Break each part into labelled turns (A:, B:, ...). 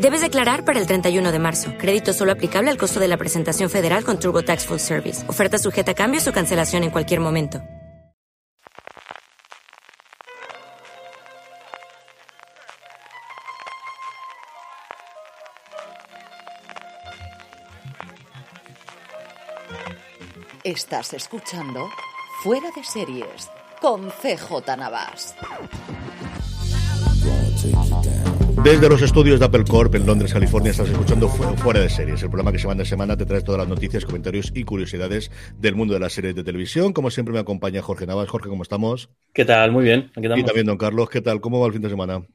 A: Debes declarar para el 31 de marzo. Crédito solo aplicable al costo de la presentación federal con TurboTax Full Service. Oferta sujeta a cambios o cancelación en cualquier momento.
B: Estás escuchando Fuera de Series con CJ Navas.
C: Desde los estudios de Apple Corp en Londres, California, estás escuchando Fuera de Series, el programa que semana a semana te trae todas las noticias, comentarios y curiosidades del mundo de las series de televisión. Como siempre me acompaña Jorge Navas. Jorge, ¿cómo estamos?
D: ¿Qué tal? Muy bien.
C: Aquí y también don Carlos, ¿qué tal? ¿Cómo va el fin de semana?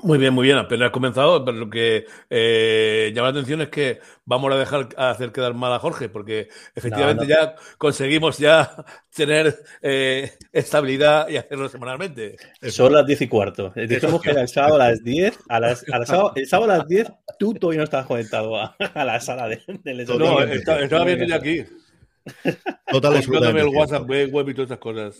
E: Muy bien, muy bien. Apenas comenzado, pero lo que eh, llama la atención es que vamos a dejar a hacer quedar mal a Jorge, porque efectivamente ya conseguimos ya tener eh, estabilidad y hacerlo semanalmente.
D: Son las diez y cuarto. Dijimos que era el sábado a las 10, a las, a sábado, el sábado a las 10 tú todavía no estabas conectado a, la sala de, del
E: No, estaba viendo ya aquí.
C: Total
E: el WhatsApp web y todas esas cosas.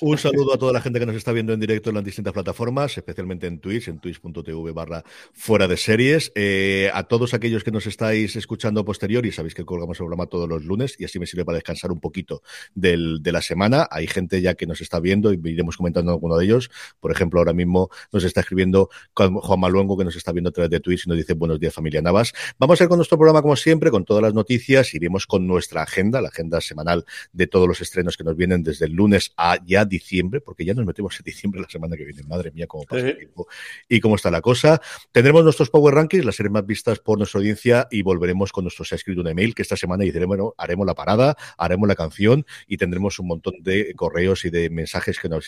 C: Un saludo a toda la gente que nos está viendo en directo en las distintas plataformas, especialmente en Twitch, en twitch.tv barra fuera de series. Eh, a todos aquellos que nos estáis escuchando posterior y sabéis que colgamos el programa todos los lunes y así me sirve para descansar un poquito del, de la semana. Hay gente ya que nos está viendo y iremos comentando alguno de ellos. Por ejemplo, ahora mismo nos está escribiendo Juan Maluengo que nos está viendo a través de Twitch y nos dice buenos días familia Navas. Vamos a ir con nuestro programa como siempre, con todas las noticias. Iremos con nuestra agenda, la agenda semanal de todos los estrenos que nos vienen desde el lunes a ya diciembre, porque ya nos metemos en diciembre la semana que viene. Madre mía, cómo pasa el tiempo y cómo está la cosa. Tendremos nuestros Power Rankings, las series más vistas por nuestra audiencia y volveremos con nuestro Se ha escrito un email que esta semana diremos, bueno, haremos la parada, haremos la canción y tendremos un montón de correos y de mensajes que nos,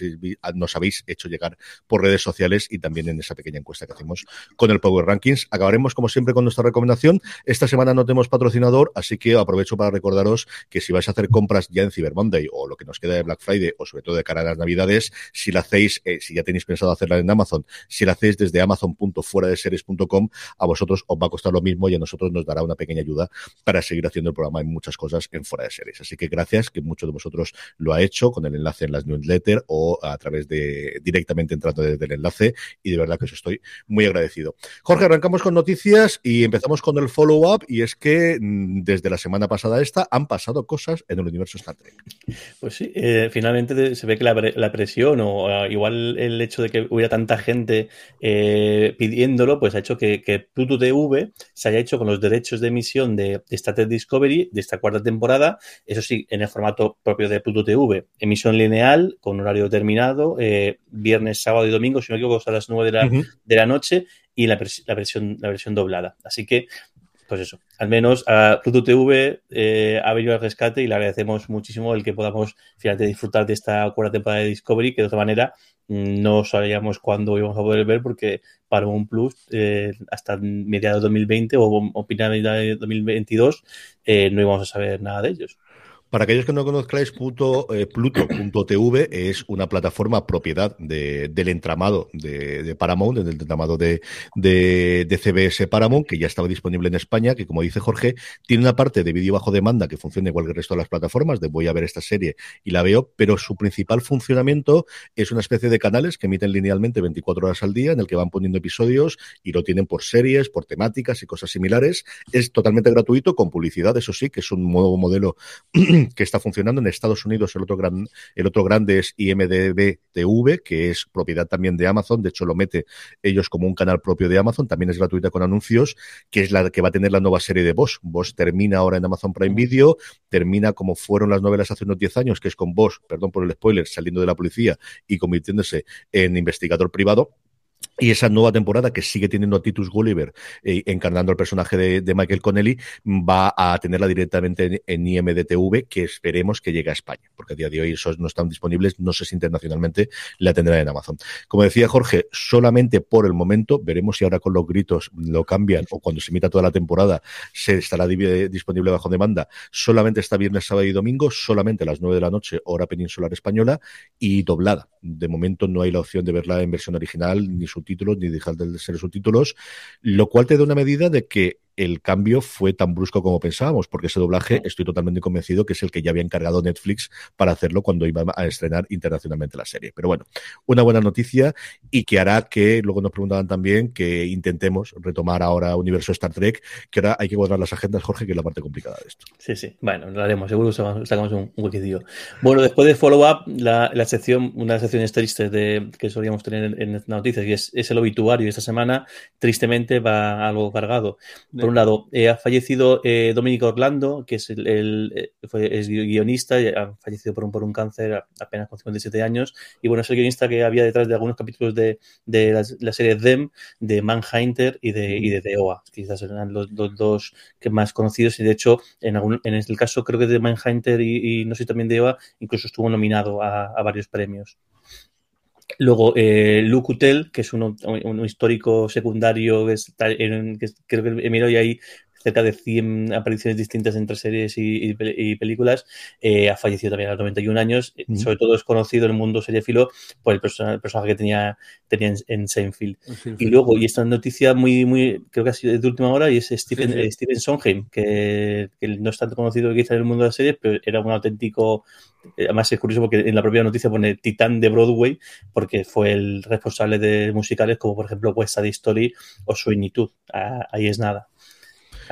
C: nos habéis hecho llegar por redes sociales y también en esa pequeña encuesta que hacemos con el Power Rankings. Acabaremos, como siempre, con nuestra recomendación. Esta semana no tenemos patrocinador, así que aprovecho para recordaros que si vais a hacer compras ya en Cyber Monday o lo que nos queda de Black Friday o sobre todo de cara a las Navidades, si la hacéis, eh, si ya tenéis pensado hacerla en Amazon, si la hacéis desde amazon.fueradeseries.com, a vosotros os va a costar lo mismo y a nosotros nos dará una pequeña ayuda para seguir haciendo el programa en muchas cosas en Fuera de Series. Así que gracias, que muchos de vosotros lo ha hecho con el enlace en las newsletters o a través de directamente entrando desde el enlace y de verdad que os estoy muy agradecido. Jorge, arrancamos con noticias y empezamos con el follow-up y es que mm, desde la semana pasada esta han pasado cosas en el universo Star Trek.
D: Pues sí, eh, finalmente se ve que la, presión o ah, igual el hecho de que hubiera tanta gente eh, pidiéndolo, pues ha hecho que, que, Pluto TV se haya hecho con los derechos de emisión de, Star Trek Discovery de esta cuarta temporada, eso sí, en el formato propio de Pluto TV, emisión lineal con horario determinado, eh, viernes, sábado y domingo, si no me equivoco, a las 9 de la, de la noche y la, la, versión, la versión doblada. Así que pues eso, al menos a Pluto TV eh, ha venido al rescate y le agradecemos muchísimo el que podamos finalmente disfrutar de esta cuarta temporada de Discovery, que de otra manera mm, no sabíamos cuándo íbamos a poder ver porque para un Plus eh, hasta mediados de 2020 o, o de 2022 eh, no íbamos a saber nada de ellos.
C: Para aquellos que no conozcáis, eh, Pluto.tv es una plataforma propiedad del entramado de, Paramount, del entramado de, CBS Paramount, que ya estaba disponible en España, que como dice Jorge, tiene una parte de vídeo bajo demanda que funciona igual que el resto de las plataformas, de voy a ver esta serie y la veo, pero su principal funcionamiento es una especie de canales que emiten linealmente 24 horas al día, en el que van poniendo episodios y lo tienen por series, por temáticas y cosas similares. Es totalmente gratuito, con publicidad, eso sí, que es un nuevo modelo que está funcionando. En Estados Unidos el otro, gran, el otro grande es IMDB TV, que es propiedad también de Amazon. De hecho, lo mete ellos como un canal propio de Amazon. También es gratuita con anuncios, que es la que va a tener la nueva serie de Boss. Boss termina ahora en Amazon Prime Video, termina como fueron las novelas hace unos 10 años, que es con Boss, perdón por el spoiler, saliendo de la policía y convirtiéndose en investigador privado y esa nueva temporada que sigue teniendo a Titus Gulliver eh, encarnando el personaje de, Michael Connelly va a tenerla directamente en, IMDTV que esperemos que llegue a España porque a día de hoy esos no están disponibles no sé si internacionalmente la tendrán en Amazon. Como decía Jorge solamente por el momento veremos si ahora con los gritos lo cambian o cuando se emita toda la temporada se estará disponible bajo demanda. Solamente está viernes sábado y domingo solamente a las 9 de la noche hora peninsular española y doblada. De momento no hay la opción de verla en versión original ni subtítulos ni dejar de ser subtítulos, lo cual te da una medida de que el cambio fue tan brusco como pensábamos, porque ese doblaje estoy totalmente convencido que es el que ya había encargado Netflix para hacerlo cuando iba a estrenar internacionalmente la serie. Pero bueno, una buena noticia y que hará que, luego nos preguntaban también, que intentemos retomar ahora Universo Star Trek, que ahora hay que guardar las agendas, Jorge, que es la parte complicada de esto.
D: Sí, sí, bueno, lo haremos, seguro que sacamos un, un huequecillo. Bueno, después de follow-up, la, sección, una de las secciones tristes de, que solíamos tener en, en noticias, y es, es el obituario, esta semana tristemente va algo cargado por un lado, eh, ha fallecido eh, Orlando, que es, el, eh, guionista, y ha fallecido por un, por un cáncer apenas con 57 años. Y bueno, es el guionista que había detrás de algunos capítulos de, la, serie Them, de Manhunter y de, y de OA. Quizás eran los, dos que más conocidos. Y de hecho, en, algún, en el caso creo que de Manhunter y, no sé también de OA, incluso estuvo nominado a varios premios. Luego, eh, Luke Utel, que es un, histórico secundario que, que creo que Emilio y ahí cerca de 100 apariciones distintas entre series y, películas. Eh, ha fallecido también a los 91 años. Eh, sobre todo es conocido en el mundo seriefilo por el, personaje, que tenía, tenía en, Seinfeld. Y luego, y esta noticia muy, muy, creo que ha sido de última hora, y es Stephen, Stephen Sondheim, que, no es tanto conocido quizá en el mundo de las series, pero era un auténtico eh, Además es curioso porque en la propia noticia pone titán de Broadway porque fue el responsable de musicales como por ejemplo West Side Story o Sueñitud. Ah, ahí es nada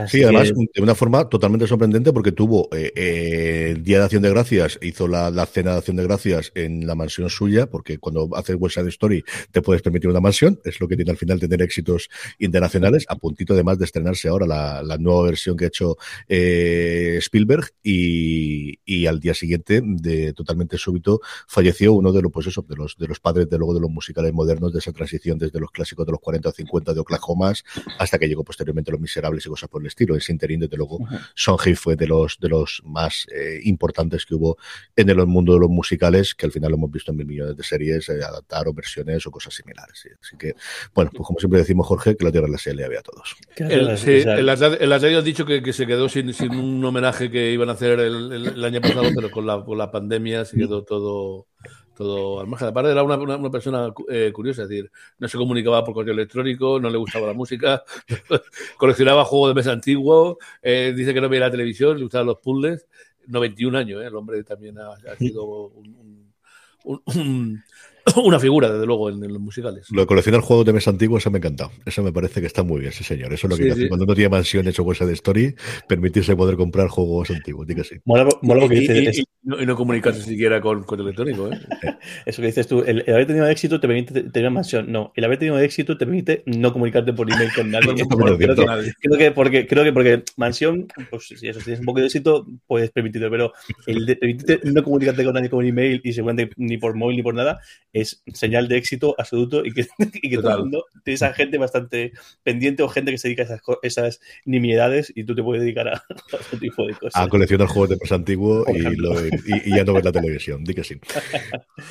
C: sí, además, de una forma totalmente sorprendente porque tuvo eh, eh, el Día de Acción de Gracias, hizo la, cena de Acción de Gracias en la mansión suya, porque cuando haces West Side Story te puedes permitir una mansión, es lo que tiene al final tener éxitos internacionales, a puntito además de estrenarse ahora la, nueva versión que ha hecho eh, Spielberg y, al día siguiente, de totalmente súbito, falleció uno de los, pues eso, de los, de los padres de luego de los musicales modernos de esa transición desde los clásicos de los 40 o 50 de Oklahoma hasta que llegó posteriormente Los Miserables y cosas por el estilo. Ese interín, desde luego, Son fue de los, de los más eh, importantes que hubo en el mundo de los musicales, que al final lo hemos visto en mil millones de series, eh, adaptar o versiones o cosas similares. Así que, bueno, pues como siempre decimos, Jorge, que la tierra la se le había a todos.
E: en las serie has dicho que, se quedó sin, sin, un homenaje que iban a hacer el, año pasado, pero con la, con la pandemia se quedó todo todo al margen. Aparte era una, una, persona eh, curiosa, es decir, no se comunicaba por correo electrónico, no le gustaba la música, coleccionaba juegos de mesa antiguos, eh, dice que no veía la televisión, le gustaban los puzzles. 91 años, ¿eh? el hombre también ha, sido un, una figura, desde luego, en, los musicales.
C: Lo de coleccionar juegos de mesa antiguos, eso me ha encantado. Eso me parece que está muy bien, sí, señor. Eso es lo que hace cuando uno tiene mansiones o cosas de story, permitirse poder comprar juegos antiguos. Diga sí.
D: Mola, lo que dices.
E: Y, no, comunicarse siquiera con, con electrónico. ¿eh?
D: Eso que dices tú, el, haber tenido éxito te permite tener mansión. No, el haber tenido éxito te permite no comunicarte por email con nadie. creo, que, porque, creo que porque mansión, pues si eso tienes un poco de éxito, puedes permitirlo, pero el de permitirte no comunicarte con nadie con email y seguramente ni por móvil ni por nada, es señal de éxito absoluto y que, todo el mundo tienes a gente bastante pendiente o gente que se dedica a esas, esas nimiedades y tú te puedes dedicar a, otro tipo de cosas.
C: A coleccionar juegos de peso antiguo y, ya no ver la televisión, di que sí.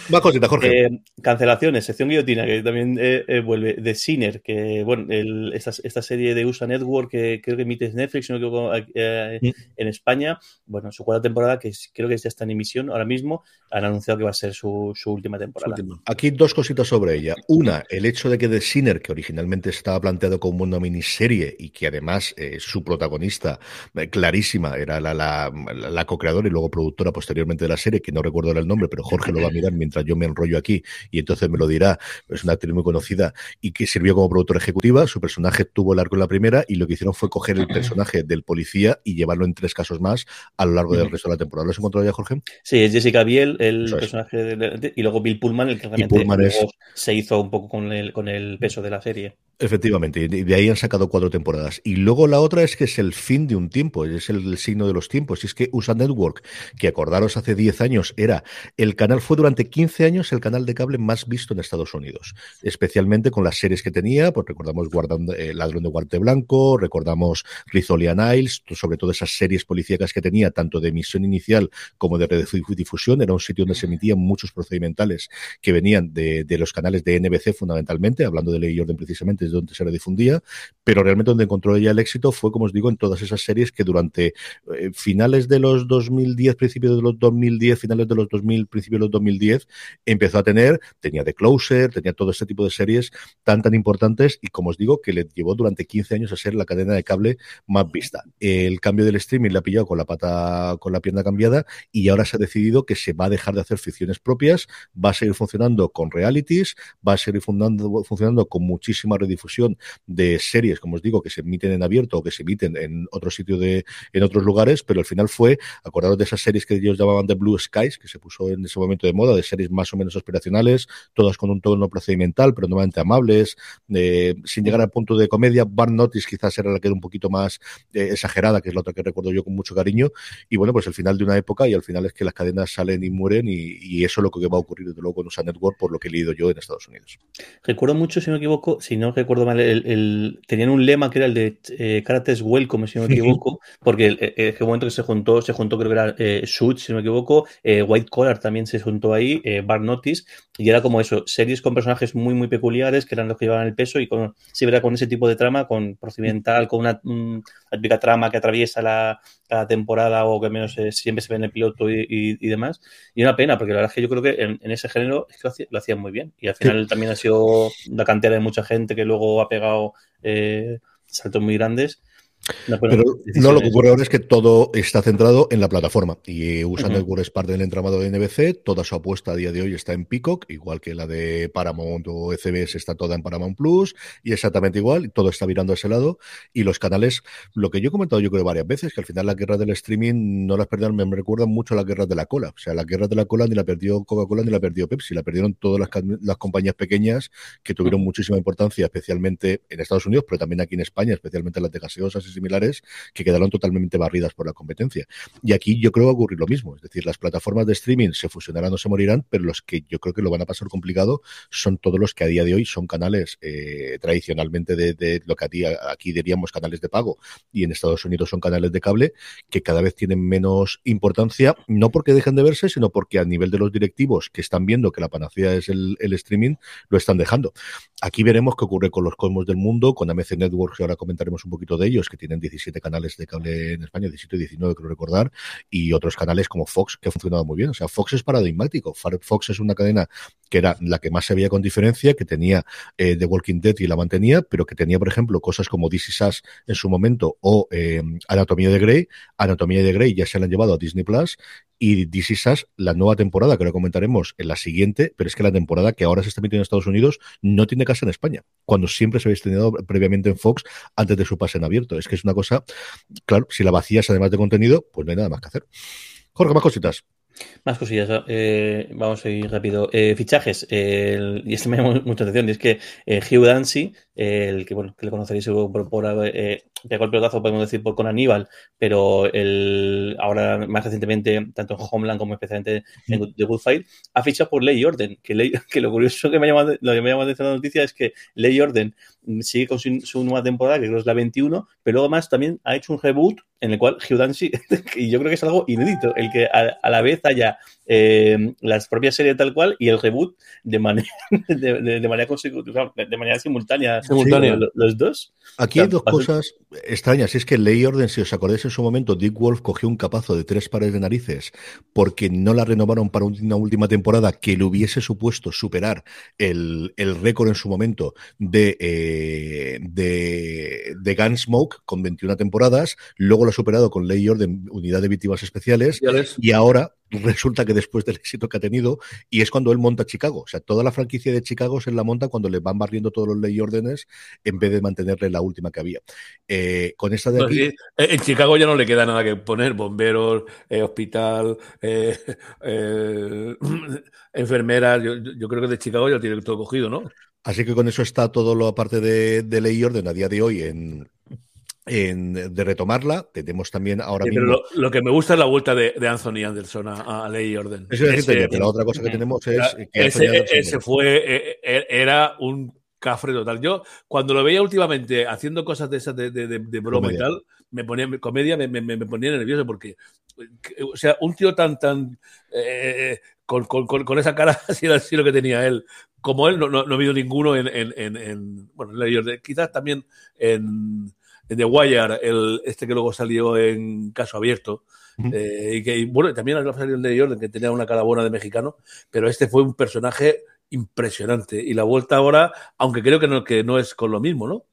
C: Más cositas, Jorge.
D: Eh, cancelaciones, sección guillotina, que también eh, eh, vuelve. The Sinner, que bueno, esta, esta, serie de USA Network que creo que emite Netflix, no creo mm. en España, bueno, su cuarta temporada, que creo que ya está en emisión ahora mismo, han anunciado que va a ser su, su última temporada.
C: Aquí dos cositas sobre ella. Una, el hecho de que The Sinner, que originalmente estaba planteado como una miniserie y que además eh, su protagonista eh, clarísima era la, la, la co-creadora y luego productora posteriormente de la serie, que no recuerdo el nombre, pero Jorge lo va a mirar mientras yo me enrollo aquí y entonces me lo dirá. Es una actriz muy conocida y que sirvió como productora ejecutiva. Su personaje tuvo el arco en la primera y lo que hicieron fue coger el personaje del policía y llevarlo en tres casos más a lo largo del resto de la temporada. ¿Lo has encontrado ya, Jorge?
D: Sí, es Jessica Biel, el personaje de, y luego Bill Pullman, el que realmente se hizo un poco con el, con el peso de la serie.
C: Efectivamente, y de ahí han sacado cuatro temporadas. Y luego la otra es que es el fin de un tiempo, es el, signo de los tiempos. Y es que USA Network, que acordaros hace 10 años, era el canal, fue durante 15 años el canal de cable más visto en Estados Unidos. Especialmente con las series que tenía, pues recordamos Guardando, eh, Ladrón de Guarte Blanco, recordamos Rizzoli Niles, sobre todo esas series policíacas que tenía, tanto de emisión inicial como de difusión. Era un sitio donde se emitían muchos procedimentales que venían de, de los canales de NBC fundamentalmente, hablando de ley y orden precisamente donde se la difundía, pero realmente donde encontró ella el éxito fue, como os digo, en todas esas series que durante eh, finales de los 2010, principios de los 2010, finales de los 2000, principios de los 2010, empezó a tener, tenía The Closer, tenía todo ese tipo de series tan, tan importantes y, como os digo, que le llevó durante 15 años a ser la cadena de cable más vista. El cambio del streaming le ha pillado con la pata, con la pierna cambiada y ahora se ha decidido que se va a dejar de hacer ficciones propias, va a seguir funcionando con realities, va a seguir funcionando, funcionando con muchísima redifusión de series, como os digo, que se emiten en abierto o que se emiten en otro sitio de, en otros lugares, pero al final fue, acordaros de esas series que ellos llamaban de Blue Skies, que se puso en ese momento de moda, de series más o menos aspiracionales, todas con un tono procedimental, pero normalmente amables, eh, sin llegar al punto de comedia. Barn Notice quizás era la que era un poquito más eh, exagerada, que es la otra que recuerdo yo con mucho cariño. Y bueno, pues el final de una época y al final es que las cadenas salen y mueren y, y eso es lo que va a ocurrir desde luego con USA Network, por lo que he leído yo en Estados Unidos.
D: Recuerdo mucho, si no me equivoco, si no recuerdo mal, el, tenían un lema que era el de eh, Well, Welcome, si no me equivoco, porque el, el, momento que se juntó, se juntó creo que era eh, Shoot, si no me equivoco, eh, White Collar también se juntó ahí, eh, Bar Notice, y era como eso, series con personajes muy, muy peculiares, que eran los que llevaban el peso, y con, sí, era con ese tipo de trama, con procedimental, con una, típica trama que atraviesa la, la, temporada, o que al menos eh, siempre se ve en el piloto y, y, y, demás. Y una pena, porque la verdad es que yo creo que en, en ese género es que lo, hacía, lo, hacían muy bien, y al final sí. también ha sido la cantera de mucha gente que luego ha pegado eh, saltos muy grandes
C: no, pero, no, lo que ocurre ahora es que todo está centrado en la plataforma y USA uh -huh. Network es parte del entramado de NBC, toda su apuesta a día de hoy está en Peacock, igual que la de Paramount o CBS está toda en Paramount Plus y exactamente igual, todo está virando a ese lado y los canales, lo que yo he comentado yo creo varias veces, que al final la guerra del streaming no las perdieron, me recuerdan mucho a la guerra de la cola, o sea, la guerra de la cola ni la perdió Coca-Cola ni la perdió Pepsi, la perdieron todas las, las compañías pequeñas que tuvieron uh -huh. muchísima importancia, especialmente en Estados Unidos, pero también aquí en España, especialmente las de gaseosas similares, que quedaron totalmente barridas por la competencia. Y aquí yo creo que va ocurrir lo mismo, es decir, las plataformas de streaming se fusionarán o se morirán, pero los que yo creo que lo van a pasar complicado son todos los que a día de hoy son canales eh, tradicionalmente de, lo que aquí, diríamos canales de pago y en Estados Unidos son canales de cable que cada vez tienen menos importancia, no porque dejen de verse, sino porque a nivel de los directivos que están viendo que la panacea es el, el streaming, lo están dejando. Aquí veremos qué ocurre con los cosmos del mundo, con AMC Networks, que ahora comentaremos un poquito de ellos, que tienen 17 canales de cable en España, 17 y 19 creo recordar, y otros canales como Fox que ha funcionado muy bien. O sea, Fox es paradigmático. Fox es una cadena que era la que más se veía con diferencia, que tenía eh, The Walking Dead y la mantenía, pero que tenía, por ejemplo, cosas como This Is en su momento o eh, Anatomía de Grey. Anatomía de Grey ya se la han llevado a Disney Plus y This Is la nueva temporada, que ahora comentaremos en la siguiente, pero es que la temporada que ahora se está emitiendo en Estados Unidos no tiene casa en España, cuando siempre se había estrenado previamente en Fox antes de su pase en abierto. Es que es una cosa, claro, si la vacías además de contenido, pues no hay nada más que hacer. Jorge, más cositas.
D: Más cosillas, eh, vamos a ir rápido. Eh, fichajes, y este me llama mucha atención, y es que eh, Hugh Dancy, el que, bueno, que le conoceréis por, por pegó el pelotazo, podemos decir, por, con Aníbal, pero el, ahora más recientemente, tanto en Homeland como especialmente en The Good Fight, ha fichado por Ley Orden, que, Ley, que lo curioso que me llama, lo que me llama la noticia es que Ley Orden sigue con su, su, nueva temporada, que creo es la 21, pero luego más también ha hecho un reboot en el cual Hugh Dancy, y yo creo que es algo inédito, el que a, a la vez haya eh, las propias series tal cual y el reboot de, manera de, manera consecutiva, de manera simultánea, simultánea. Los, dos.
C: Aquí hay dos cosas extrañas. Es que Ley Orden, si os acordáis en su momento, Dick Wolf cogió un capazo de tres pares de narices porque no la renovaron para una última temporada que le hubiese supuesto superar el, récord en su momento de, eh, de, de Gunsmoke con 21 temporadas. Luego lo ha superado con Ley Orden, Unidad de Víctimas Especiales. Y ahora resulta que después del éxito que ha tenido, y es cuando él monta Chicago. O sea, toda la franquicia de Chicago se la monta cuando le van barriendo todos los ley y órdenes en vez de mantenerle la última que había. Eh, con esta de aquí.
E: Eh, en Chicago ya no le queda nada que poner: bomberos, eh, hospital, enfermeras. Yo, creo que de Chicago ya tiene todo cogido, ¿no?
C: Así que con eso está todo lo aparte de, de ley y orden a día de hoy en, de retomarla. Tenemos también ahora mismo.
E: lo, que me gusta es la vuelta de, Anthony Anderson a, Ley y Orden.
C: Eso es pero la otra cosa que tenemos es.
E: Que ese, fue. Eh, eh, era un cafre total. Yo, cuando lo veía últimamente haciendo cosas de esas de, broma y tal, me ponía comedia, me, ponía nervioso porque. O sea, un tío tan, tan. Eh, con, con, esa cara, así era así lo que tenía él. Como él, no, no, ha habido ninguno en, en, en, bueno, en Ley y Orden. Quizás también en en The Wire, el, este que luego salió en Caso Abierto, eh, y que bueno, también salido en The Jordan, que tenía una cara buena de mexicano, pero este fue un personaje impresionante. Y la vuelta ahora, aunque creo que no, que no es con lo mismo, ¿no?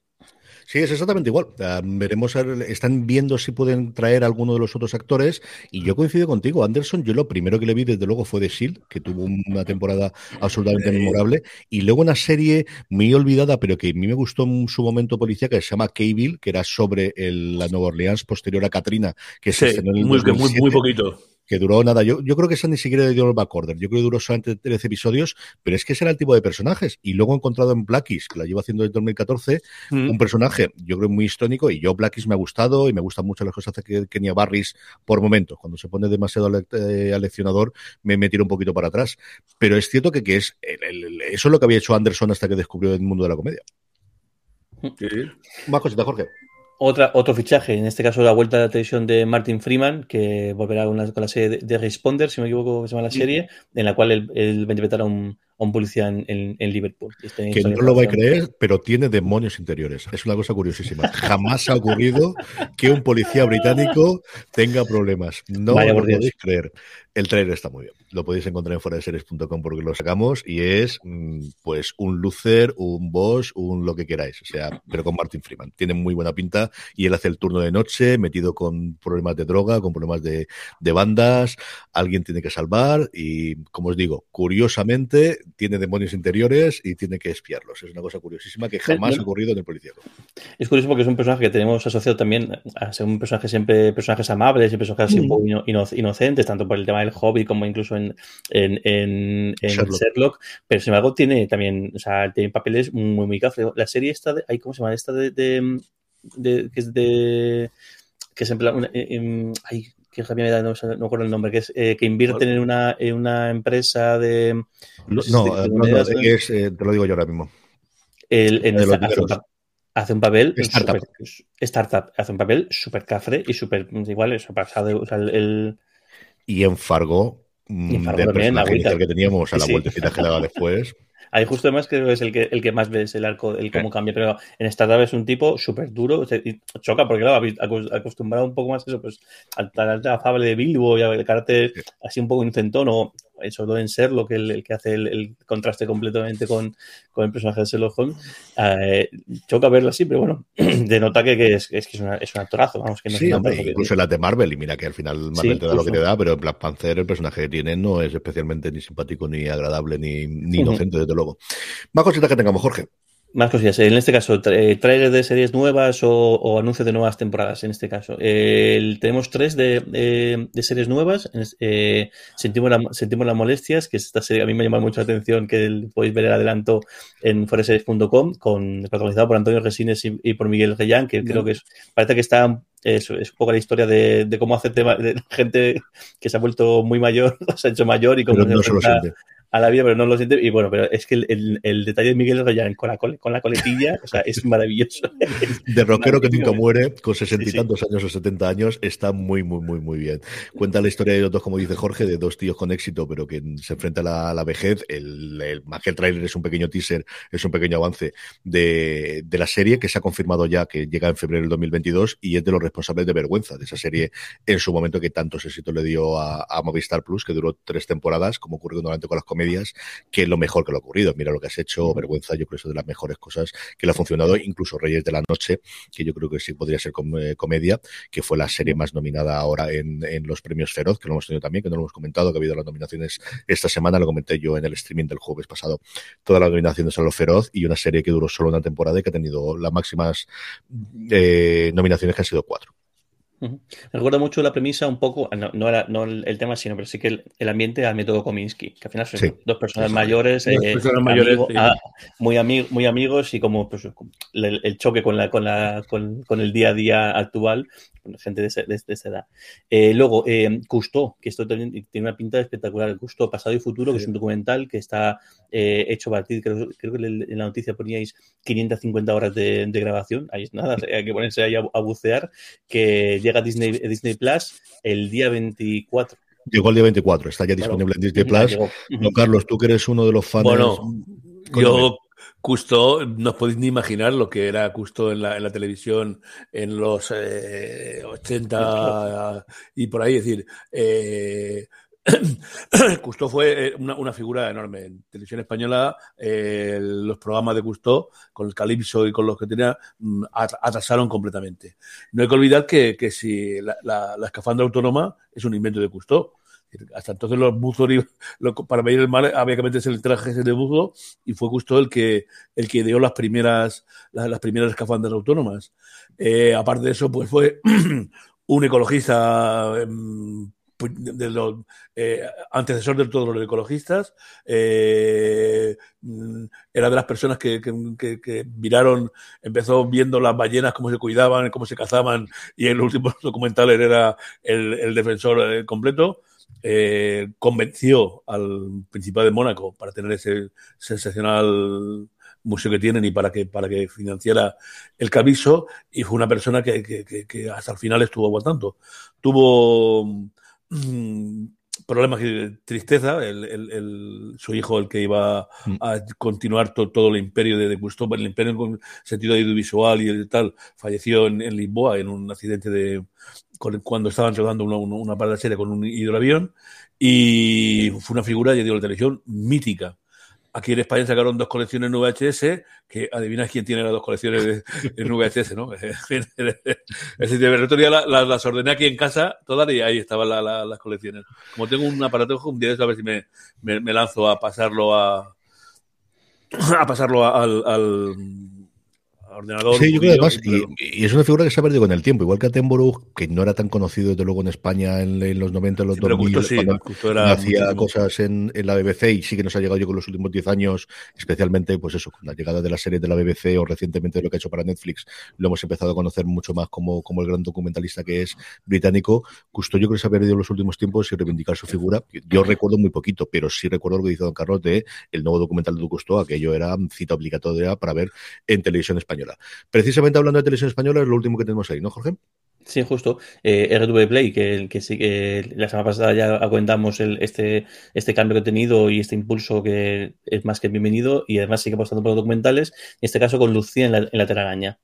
C: Sí, es exactamente igual. veremos, están viendo si pueden traer a alguno de los otros actores y yo coincido contigo, Anderson, yo lo primero que le vi desde luego fue The Shield, que tuvo una temporada absolutamente memorable, y luego una serie muy olvidada, pero que a mí me gustó en su momento policía, que se llama Cable, que era sobre la Nueva Orleans posterior a Katrina, que se
E: estrenó en el muy, muy poquito
C: que duró nada. Yo, yo creo que esa ni siquiera dio el backorder. Yo creo que duró solamente 13 episodios, pero es que ese era el tipo de personajes. Y luego he encontrado en Blackies, que la llevo haciendo desde 2014, mm. un personaje, yo creo, muy histórico. Y yo, Blackies, me ha gustado y me gustan mucho las cosas que Kenia Barris por momentos. Cuando se pone demasiado eh, aleccionador, me, me tiro un poquito para atrás. Pero es cierto que, que es eso es lo que había hecho Anderson hasta que descubrió el mundo de la comedia.
E: Sí.
C: Más cosita, Jorge.
D: Otra, otro fichaje, en este caso la vuelta de la televisión de Martin Freeman, que volverá con la, serie de, Responder, si me equivoco, que se llama la serie, en la cual él, él va a interpretar a un, un policía en, Liverpool.
C: Este que no lo va a creer, pero tiene demonios interiores. Es una cosa curiosísima. Jamás ha ocurrido que un policía británico tenga problemas. No lo podéis creer. El trailer está muy bien. Lo podéis encontrar en foradeseries.com porque lo sacamos y es mm, pues un Lucer, un Bosch, un lo que queráis. O sea, pero con Martin Freeman. Tiene muy buena pinta y él hace el turno de noche metido con problemas de droga, con problemas de, de bandas. Alguien tiene que salvar y, como os digo, curiosamente tiene demonios interiores y tiene que espiarlos. Es una cosa curiosísima que jamás ha ocurrido en el policíaco.
D: Es curioso porque es un personaje que tenemos asociado también a ser un personaje siempre, personajes amables y personajes un poco inocentes, tanto por el tema del hobby como incluso en, en, Sherlock. Pero sin embargo tiene también, o sea, tiene papeles muy, muy café. La serie esta de, ¿cómo se llama? Esta de, de, que es de que es en plan, que también no, no recuerdo el nombre, que es eh, que invierten en una, en una empresa de.
C: No, no, es, eh, te lo digo yo ahora mismo.
D: El, en hace, un, papel. Startup. startup. Hace un papel súper cafre y súper. Igual, eso pasado. O sea, el,
C: y en Fargo, y Fargo mm, también, que teníamos a la vueltecita que daba después.
D: Ahí justo además creo que es el que, el que más ves el arco, el cómo cambia, pero en Startup es un tipo súper duro, y choca porque claro, acostumbrado un poco más a eso, pues al carácter afable de Bilbo y al carácter así un poco inocentón o eso todo en ser lo que el, que hace el, contraste completamente con, con, el personaje de Sherlock Holmes, eh, choca verlo así, pero bueno, denota que, que, es, que es, una, es un actorazo, vamos, que no
C: sí,
D: es
C: incluso la de Marvel, y mira que al final Marvel te da lo que te da, pero en Black Panther el personaje que tiene no es especialmente ni simpático, ni agradable, ni, ni inocente, desde luego. Más cositas que tengamos, Jorge.
D: Más cosillas. En este caso, eh, trailers de series nuevas o, anuncios de nuevas temporadas. En este caso, tenemos tres de, series nuevas. Eh, sentimos, sentimos las molestias, que esta serie a mí me llama mucho la atención, que podéis ver el adelanto en foreseries.com, con protagonizado por Antonio Resines y, por Miguel Reyán, que creo que es, parece que está es, es un poco la historia de, cómo hace tema de gente que se ha vuelto muy mayor, se ha hecho mayor y cómo se a la vida, pero no lo siente. Y bueno, pero es que el, el, detalle de Miguel Royan con la, con la coletilla, o sea, es maravilloso.
C: De rockero que nunca muere, con sesenta y tantos años o setenta años, está muy, muy, muy, muy bien. Cuenta la historia de los dos, como dice Jorge, de dos tíos con éxito, pero que se enfrentan a la, vejez. El, el, el trailer es un pequeño teaser, es un pequeño avance de, de, la serie que se ha confirmado ya que llega en febrero del 2022 y es de los responsables de Vergüenza, de esa serie en su momento que tantos éxitos le dio a, a Movistar Plus, que duró tres temporadas, como ocurrió normalmente con las comedias, que es lo mejor que lo ha ocurrido. Mira lo que has hecho, Vergüenza, yo creo que es de las mejores cosas que le ha funcionado, incluso Reyes de la Noche, que yo creo que sí podría ser com eh, comedia, que fue la serie más nominada ahora en, en, los premios Feroz, que lo hemos tenido también, que no lo hemos comentado, que ha habido las nominaciones esta semana, lo comenté yo en el streaming del jueves pasado, todas las nominaciones a lo Feroz y una serie que duró solo una temporada y que ha tenido las máximas eh, nominaciones que han sido cuatro.
D: Uh -huh. Recuerdo mucho la premisa, un poco, no, no era no el, tema, sino pero sí que el, el, ambiente al método Kominsky, que al final son sí. dos personas mayores, eh, personas mayores amigo, sí. ah, muy, ami muy amigos y como pues, el, el, choque con, la, con, la, con, con, el día a día actual, gente de, ese, de, de esa edad. Eh, luego, eh, Cousteau, que esto también tiene una pinta espectacular. Cousteau, Pasado y Futuro, que es un documental que está eh, hecho a partir, creo, creo, que en la noticia poníais 550 horas de, de grabación. Ahí es nada, hay que ponerse ahí a, a, bucear, que llega a Disney, Disney Plus el día 24.
C: Llegó el día 24, está ya disponible claro. en Disney Plus. No, Carlos, tú que eres uno de los fans.
E: Bueno, yo Custo, no os podéis ni imaginar lo que era Custo en la, en la televisión en los eh, 80 y por ahí. Es decir, eh, Custo fue una, una, figura enorme. En televisión española, eh, los programas de Custo, con el Calipso y con los que tenía, mm, atrasaron completamente. No hay que olvidar que, que si la, la, la escafandra autónoma es un invento de Custo. Hasta entonces los buzos, para medir el mar, había que meterse el traje de buzo y fue justo el que, el que dio las primeras, las, primeras escafandras autónomas. Eh, aparte de eso, pues fue un ecologista eh, de los eh, antecesor de todos los ecologistas, eh, era de las personas que, que, que, miraron, empezó viendo las ballenas, cómo se cuidaban, cómo se cazaban, y el último documental era el, el defensor eh, completo eh, convenció al Principado de Mónaco para tener ese sensacional museo que tienen y para que, para que financiara el Cabiso y fue una persona que, que, que hasta el final estuvo aguantando. Tuvo mmm, problemas y tristeza, el, el, el, su hijo, el que iba a continuar to, todo el imperio de, de Gusto, el imperio en sentido audiovisual y tal, falleció en, en Lisboa en un accidente de, cuando estaban rodando una, una, una serie con un hidroavión y fue una figura, ya digo, de televisión mítica. Aquí en España sacaron dos colecciones en VHS, que adivinas quién tiene las dos colecciones en VHS, ¿no? es decir, de día las, ordené aquí en casa todas y ahí estaban la, la, las colecciones. Como tengo un aparato, un día de eso, a ver si me, me, me lanzo a pasarlo a, a pasarlo al, al ordenador.
C: Sí, yo creo además, y, y, es una figura que se ha perdido con el tiempo, igual que Attenborough, que no era tan conocido desde luego en España en, en los 90, en los sí, 2000, justo, cuando sí, era hacía cosas en, en, la BBC y sí que nos ha llegado yo con los últimos 10 años, especialmente pues eso, con la llegada de la serie de la BBC o recientemente de lo que ha hecho para Netflix, lo hemos empezado a conocer mucho más como, como el gran documentalista que es británico. Justo yo creo que se ha perdido en los últimos tiempos y reivindicar su figura. Yo recuerdo muy poquito, pero sí recuerdo lo que dice Don Carlos de el nuevo documental de Cousteau, aquello era cita obligatoria para ver en televisión española. Precisamente hablando de televisión española, es lo último que tenemos ahí, ¿no, Jorge?
D: Sí, justo. Eh, RW Play, que, sí que la semana pasada ya comentamos este, este cambio que ha tenido y este impulso que es más que bienvenido y además sigue apostando por documentales, en este caso con Lucía en la, en la telaraña.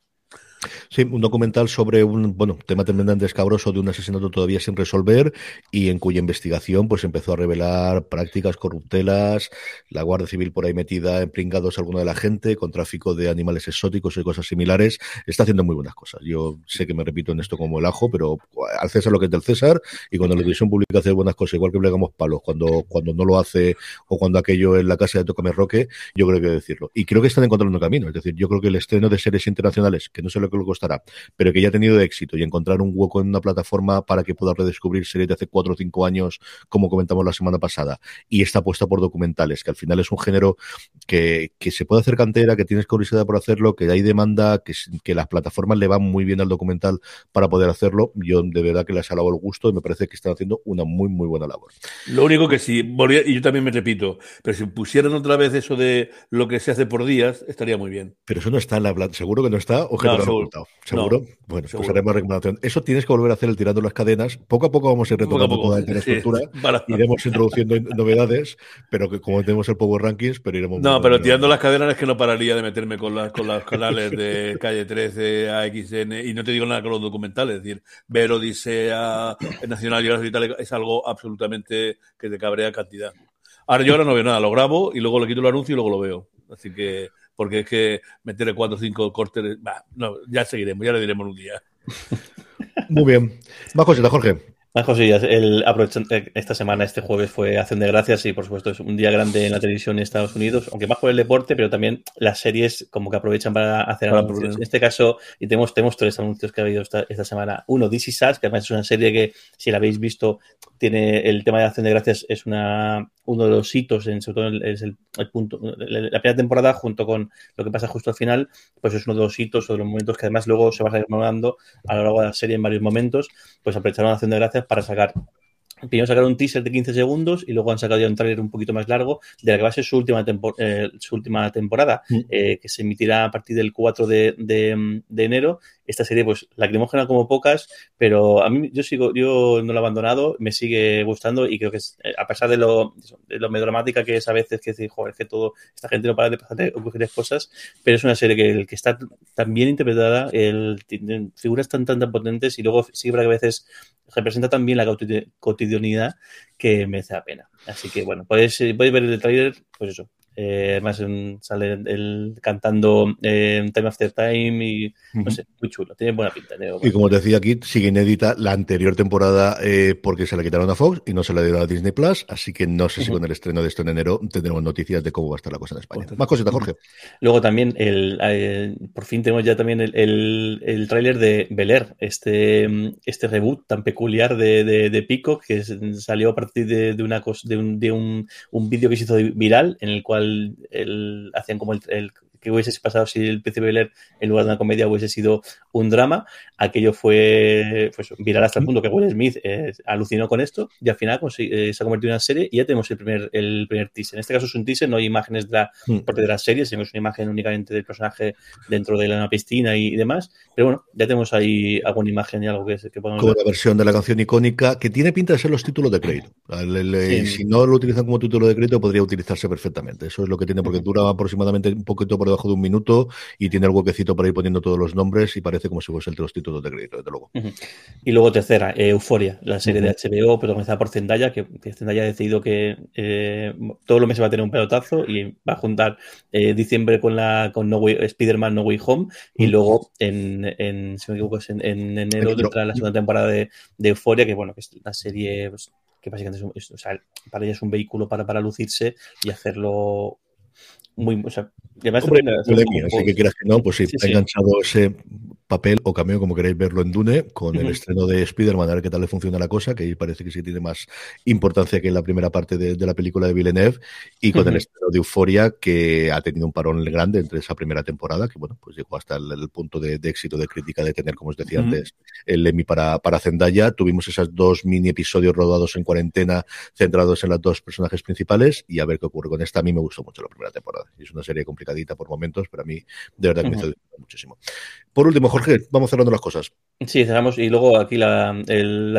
C: Sí, un documental sobre un bueno tema tremendamente escabroso de un asesinato todavía sin resolver y en cuya investigación pues empezó a revelar prácticas corruptelas, la Guardia Civil por ahí metida en pringados alguna de la gente, con tráfico de animales exóticos y cosas similares. Está haciendo muy buenas cosas. Yo sé que me repito en esto como el ajo, pero al César lo que es del César y cuando la televisión pública hace buenas cosas, igual que plegamos palos, cuando, cuando no lo hace o cuando aquello en la casa de Tocame Roque, yo creo que decirlo. Y creo que están encontrando un camino. Es decir, yo creo que el estreno de series internacionales, que no se lo que lo costará, pero que ya ha tenido éxito y encontrar un hueco en una plataforma para que pueda redescubrir series de hace cuatro o cinco años, como comentamos la semana pasada, y está puesta por documentales, que al final es un género que, que se puede hacer cantera, que tienes curiosidad por hacerlo, que hay demanda, que, que las plataformas le van muy bien al documental para poder hacerlo. Yo de verdad que les ha dado el gusto y me parece que están haciendo una muy, muy buena labor.
E: Lo único que sí, y yo también me repito, pero si pusieran otra vez eso de lo que se hace por días, estaría muy bien.
C: Pero eso no está en la seguro que no está o no, seguro. Bueno, pues haremos recomendación. Eso tienes que volver a hacer el tirando las cadenas. Poco a poco vamos a ir retomando toda la estructura. Iremos introduciendo novedades, pero que como tenemos el Power Rankings, pero iremos.
E: No, pero tirando las cadenas es que no pararía de meterme con las con los canales de calle 13, AXN, y no te digo nada con los documentales, es decir, ver Odisea, Nacional Geographic y tal, es algo absolutamente que te cabrea cantidad. Ahora yo ahora no veo nada, lo grabo y luego le quito el anuncio y luego lo veo. Así que, porque es que meterle cuatro o cinco cortes, no, ya seguiremos, ya le diremos un día.
C: Muy bien. Más cositas, Jorge.
D: Más cosillas. El, eh, esta semana, este jueves, fue Acción de Gracias y, por supuesto, es un día grande en la televisión en Estados Unidos, aunque más por el deporte, pero también las series como que aprovechan para hacer anuncios. En este caso, y tenemos, tenemos tres anuncios que ha habido esta, esta semana. Uno, DC Sass, que además es una serie que, si la habéis visto, tiene el tema de Acción de Gracias, es una, uno de los hitos, en, sobre todo es el, punto, la primera temporada, junto con lo que pasa justo al final, pues es uno de los hitos o de los momentos que además luego se va a ir a lo largo de la serie en varios momentos, pues aprovecharon Acción de Gracias para sacar Primero sacaron un teaser de 15 segundos y luego han sacado ya un trailer un poquito más largo de la que va a ser su última, eh, su última temporada, mm. eh, que se emitirá a partir del 4 de, de, enero. Esta serie, pues, lacrimógena como pocas, pero a mí yo sigo, yo no la he abandonado, me sigue gustando y creo que eh, a pesar de lo, de lo melodramática que es a veces, que decir, joder, que todo, esta gente no para de pasar ocurrir cosas, pero es una serie que, que está tan bien interpretada, el, figuras tan, tan, tan potentes y luego sí que a veces representa también la cotidianidad que merece la pena. Así que bueno, podéis, podéis ver el trailer, pues eso, eh, además sale el cantando eh, Time After Time y no sé, muy chulo, tiene buena pinta.
C: Y como te decía aquí, sigue inédita la anterior temporada eh, porque se la quitaron a Fox y no se la dieron a Disney Plus, así que no sé si con el estreno de esto en enero tendremos noticias de cómo va a estar la cosa en España. Más cositas, Jorge.
D: Luego también, el, por fin tenemos ya también el, el, el tráiler de Bel este, este reboot tan peculiar de, de, de Pico que salió a partir de, de una de un, de un, un vídeo que se hizo viral en el cual el, hacían como el, que hubiese pasado si el Príncipe Bel en lugar de una comedia hubiese sido un drama. Aquello fue pues, viral hasta el punto que Will Smith eh, alucinó con esto y al final eh, se ha convertido en una serie y ya tenemos el primer, el primer teaser. En este caso es un teaser, no hay imágenes de la mm. parte de la serie, sino es una imagen únicamente del personaje dentro de la piscina y, demás. Pero bueno, ya tenemos ahí alguna imagen y algo que, que podemos
C: Como la versión de la canción icónica que tiene pinta de ser los títulos de crédito. Si no lo utilizan como título de crédito, podría utilizarse perfectamente. Eso es lo que tiene, porque dura aproximadamente un poquito por debajo de un minuto y tiene el huequecito para ir poniendo todos los nombres y parece como si fuese el de los títulos de crédito, desde luego.
D: Y luego tercera, Euforia, la serie de HBO protagonizada por Zendaya, que, Zendaya ha decidido que eh, todos los meses va a tener un pelotazo y va a juntar eh, diciembre con la con no Spider-Man No Way Home y luego en, en, si me equivoco, en, en enero tendrá la segunda temporada de, de, Euforia, que bueno, que es la serie pues, que básicamente es, o sea, para ella es un vehículo para, para lucirse y hacerlo muy, o sea,
C: además Hombre, así que quieras que no, pues sí, ha enganchado ese papel o cameo, como queréis verlo en Dune, con el estreno de Spider-Man, a ver qué tal le funciona la cosa, que ahí parece que sí tiene más importancia que en la primera parte de, la película de Villeneuve, y con el estreno de Euforia, que ha tenido un parón grande entre esa primera temporada, que bueno, pues llegó hasta el, punto de, éxito de crítica de tener, como os decía antes, el Emmy para, para Zendaya. Tuvimos esos dos mini episodios rodados en cuarentena, centrados en las dos personajes principales, y a ver qué ocurre con esta. A mí me gustó mucho la primera temporada. Es una serie complicadita por momentos, pero a mí de verdad que me hizo muchísimo. Por último, Jorge, vamos cerrando las cosas.
D: Sí, cerramos. Y luego aquí la,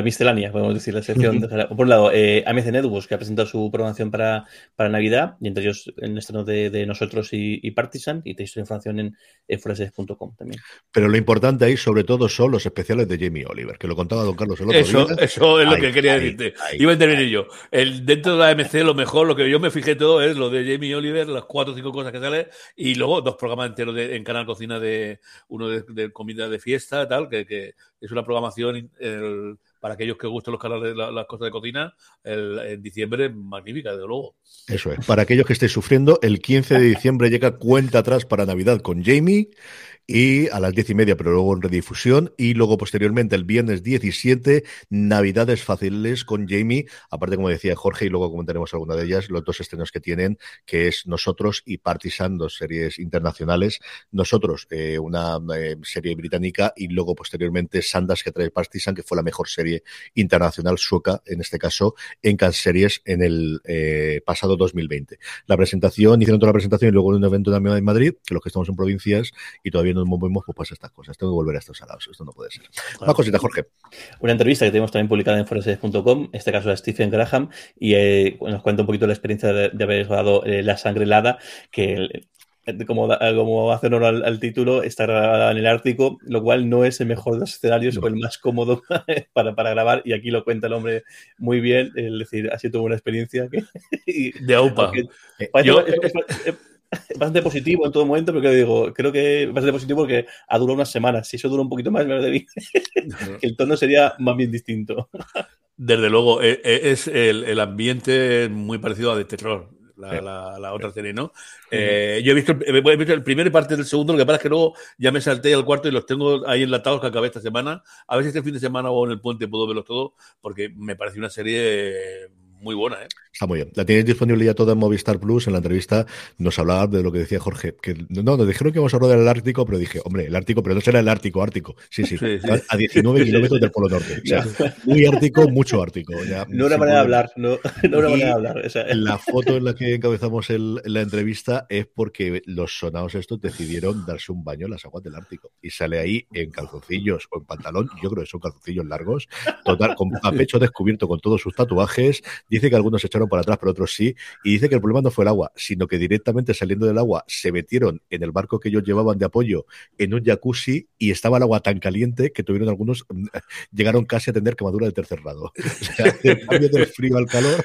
D: miscelánea, podemos decir, la sección. por un lado, eh, AMC Networks, que ha presentado su programación para, para Navidad, y entre ellos el estreno de, de Nosotros y, Partisan, y tenéis información en, en también.
C: Pero lo importante ahí, sobre todo, son los especiales de Jamie Oliver, que lo contaba don Carlos el otro
E: eso, día. Eso es lo que quería decirte. Iba a intervenir yo. El, dentro de la AMC, lo mejor, lo que yo me fijé todo es lo de Jamie Oliver, las cuatro o cinco cosas que sale, y luego dos programas enteros de, en Canal Cocina de uno de, comida de fiesta, tal, que, que es una programación para aquellos que gusten los canales, las cosas de cocina, en diciembre magnífica, desde luego.
C: Eso es. Para aquellos que estéis sufriendo, el 15 de diciembre llega cuenta atrás para Navidad con Jamie y a las diez y media, pero luego en redifusión. Y luego, posteriormente, el viernes 17, Navidades Fáciles con Jamie. Aparte, como decía Jorge, y luego comentaremos alguna de ellas, los dos estrenos que tienen, que es Nosotros y Partisan, dos series internacionales. Nosotros, eh, una eh, serie británica, y luego, posteriormente, Sandas, que trae Partisan, que fue la mejor serie internacional sueca, en este caso, en Cannes Series en el eh, pasado 2020. La presentación, hicieron toda la presentación y luego un evento también en Madrid, que los que estamos en provincias y todavía nos movemos, pues pasa estas cosas. Tengo que volver a estos salados. Esto no puede ser. Más cositas, Jorge.
D: Una entrevista que tenemos también publicada en foreseries.com, este caso de Stephen Graham, y eh, nos cuenta un poquito la experiencia de, haber jugado eh, La Sangre Helada, que como, como hace honor al, título, está grabada en el Ártico, lo cual no es el mejor de los escenarios o el más cómodo para, para, grabar. Y aquí lo cuenta el hombre muy bien, es decir, ha sido una experiencia que,
E: de AUPA.
D: Eh, bastante positivo en todo momento, pero digo, creo que bastante positivo porque ha durado unas semanas. Si eso dura un poquito más, me que el tono sería más bien distinto.
E: Desde luego, eh, eh, es el, el ambiente muy parecido a de terror la, otra serie, ¿no? Eh, yo he visto, he visto el primer y parte del segundo, lo que pasa es que luego ya me salté al cuarto y los tengo ahí enlatados que acabé esta semana. A ver si este fin de semana o en el puente puedo verlos todos, porque me parece una serie muy buena, ¿eh?
C: Está muy bien. La tienes disponible ya toda en Movistar Plus. En la entrevista nos hablaba de lo que decía Jorge. Que no, nos dijeron que íbamos a hablar del Ártico, pero dije, hombre, el Ártico, pero no será el Ártico, Ártico. Sí, sí. A 19 kilómetros del Polo Norte. O sea, muy Ártico, mucho Ártico.
D: no una manera de hablar. No, no una manera de hablar.
C: La foto en la que encabezamos el, la entrevista es porque los sonados estos decidieron darse un baño en las aguas del Ártico. Y sale ahí en calzoncillos o en pantalón. Yo creo que son calzoncillos largos. Total, con, a pecho descubierto con todos sus tatuajes. Dice que algunos se para atrás, pero otros sí. Y dice que el problema no fue el agua, sino que directamente saliendo del agua se metieron en el barco que ellos llevaban de apoyo en un jacuzzi y estaba el agua tan caliente que tuvieron algunos, mm, llegaron casi a tener quemadura de tercer grado. O sea, el cambio del frío al calor.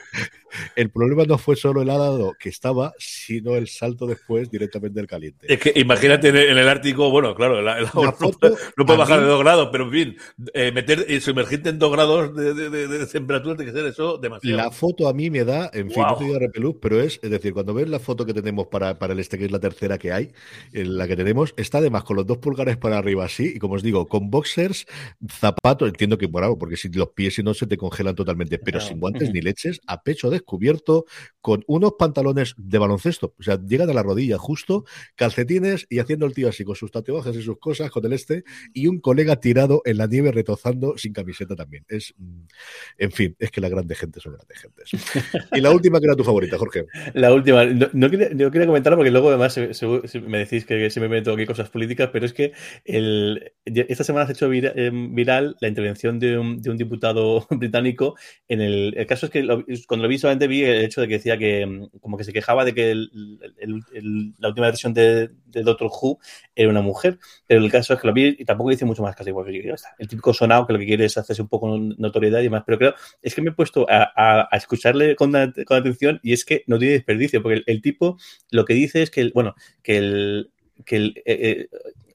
C: El problema no fue solo el helado que estaba, sino el salto después directamente del caliente.
E: Es que imagínate en el, Ártico, bueno, claro, el, agua no, puede bajar de dos grados, pero en fin, eh, meter, y sumergirte en dos grados de, de temperatura tiene que ser eso demasiado.
C: La foto a mí me da, en fin, no te digo repelús, pero es, es decir, cuando ves la foto que tenemos para, para el este, que es la tercera que hay, en la que tenemos, está además con los dos pulgares para arriba así, y como os digo, con boxers, zapatos, entiendo que por algo, porque si los pies si no se te congelan totalmente, pero sin guantes ni leches, a pecho descubierto, con unos pantalones de baloncesto, o sea, llegan a la rodilla justo, calcetines y haciendo el tío así, con sus tatuajes y sus cosas, con el este, y un colega tirado en la nieve retozando sin camiseta también. Es, mm, en fin, es que la grande gente son grandes gentes. Y la última que era tu favorita, Jorge.
D: La última. No, quería, comentarla porque luego además me decís que, se me meto aquí cosas políticas, pero es que el, esta semana se ha hecho em, viral la intervención de un, diputado británico. En el, caso es que cuando lo vi solamente vi el hecho de que decía que em, como que se quejaba de que la última versión de, Doctor Who era una mujer, pero el caso es que lo vi y tampoco dice mucho más casi igual. El típico sonado que lo que quiere es hacerse un poco notoriedad y demás, pero creo es que me he puesto a, a escucharle con, atención y es que no tiene desperdicio, porque el, tipo lo que dice es que, bueno, que el, que el, eh, eh,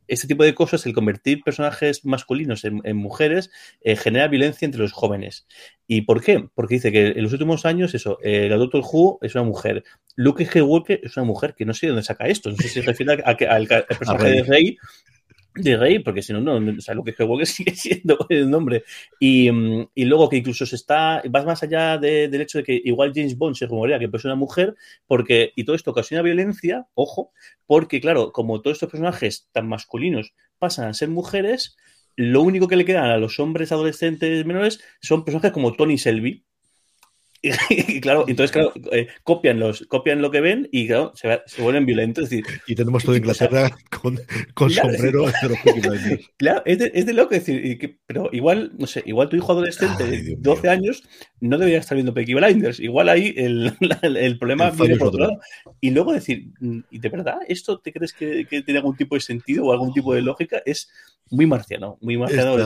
D: este tipo de cosas, el convertir personajes masculinos en, mujeres, eh, genera violencia entre los jóvenes. ¿Y por qué? Porque dice que en los últimos años, eso, la Doctor Who es una mujer, Luke Skywalker es una mujer, que no sé de dónde saca esto, no sé si se refiere a, al, personaje de Rey de Rey, porque si no, no, o sea, lo que Skywalker sigue siendo el nombre. Y, mm, y, luego que incluso se está, vas más allá del hecho de que igual James Bond se rumorea que es una mujer, porque, y todo esto ocasiona violencia, ojo, porque claro, como todos estos personajes tan masculinos pasan a ser mujeres, lo único que le quedan a los hombres adolescentes menores son personajes como Tony Selby, y, claro, entonces, claro, eh, copian, los, copian lo que ven y claro, se, vuelven violentos.
C: y tenemos toda Inglaterra con, con sombrero
D: Claro, es de, es de loco decir, pero igual, no sé, igual tu hijo adolescente de 12 años no debería estar viendo Peaky Blinders. Igual ahí el, el, problema viene por otro lado. Y luego decir, ¿y de verdad esto te crees que, que, tiene algún tipo de sentido o algún tipo de lógica? Es muy marciano, muy marciano.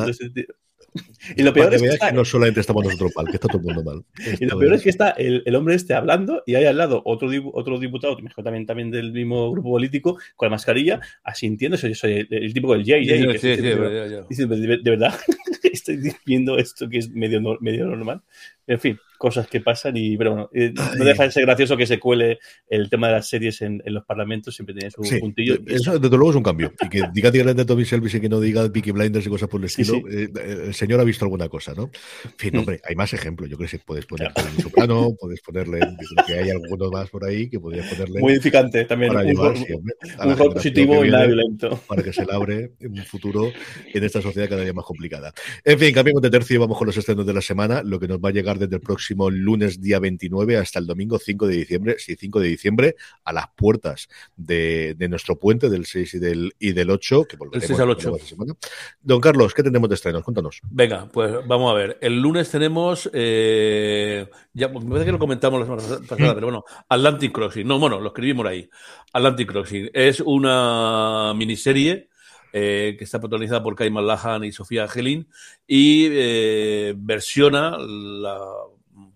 C: Y lo peor es que, no solamente estamos nosotros mal, que está todo el mundo mal.
D: y lo peor es que está el, hombre este hablando y hay al lado otro, otro diputado, también, también del mismo grupo político, con la mascarilla, asintiendo. Soy, soy el, tipo del Jay. Dice, de, verdad, estoy viendo esto que es medio, medio normal. En fin, cosas que pasan y, pero bueno, eh, no deja de ser gracioso que se cuele el tema de las series en, los parlamentos, siempre tiene su puntillo.
C: Eso, desde luego, es un cambio. Y que diga de Tommy Selvis y que no diga Vicky Blinders y cosas por el estilo, eh, el señor ha visto alguna cosa, ¿no? En fin, mm. hombre, hay más ejemplos. Yo creo que puedes poner en Soprano, puedes ponerle, que hay algunos más por ahí que podrías ponerle.
D: Muy edificante también. Para un, llevar, un, positivo y nada violento.
C: Para que se labre en un futuro en esta sociedad cada día más complicada. En fin, cambiamos de tercio y vamos con los estrenos de la semana, lo que nos va a llegar desde el próximo lunes día 29 hasta el domingo 5 de diciembre, sí, 5 de diciembre, a las puertas de, nuestro puente del 6 y del, y del 8, que volveremos el 6 al 8. Semana. Don Carlos, ¿qué tenemos de estrenos? Cuéntanos.
E: Venga, pues vamos a ver. El lunes tenemos, eh, ya, me parece que lo comentamos la semana pasada, pero bueno, Atlantic Crossing. No, bueno, lo escribimos ahí. Atlantic Crossing es una miniserie eh, que está protagonizada por Kaiman Lahan y Sofía Angelin, y eh, versiona la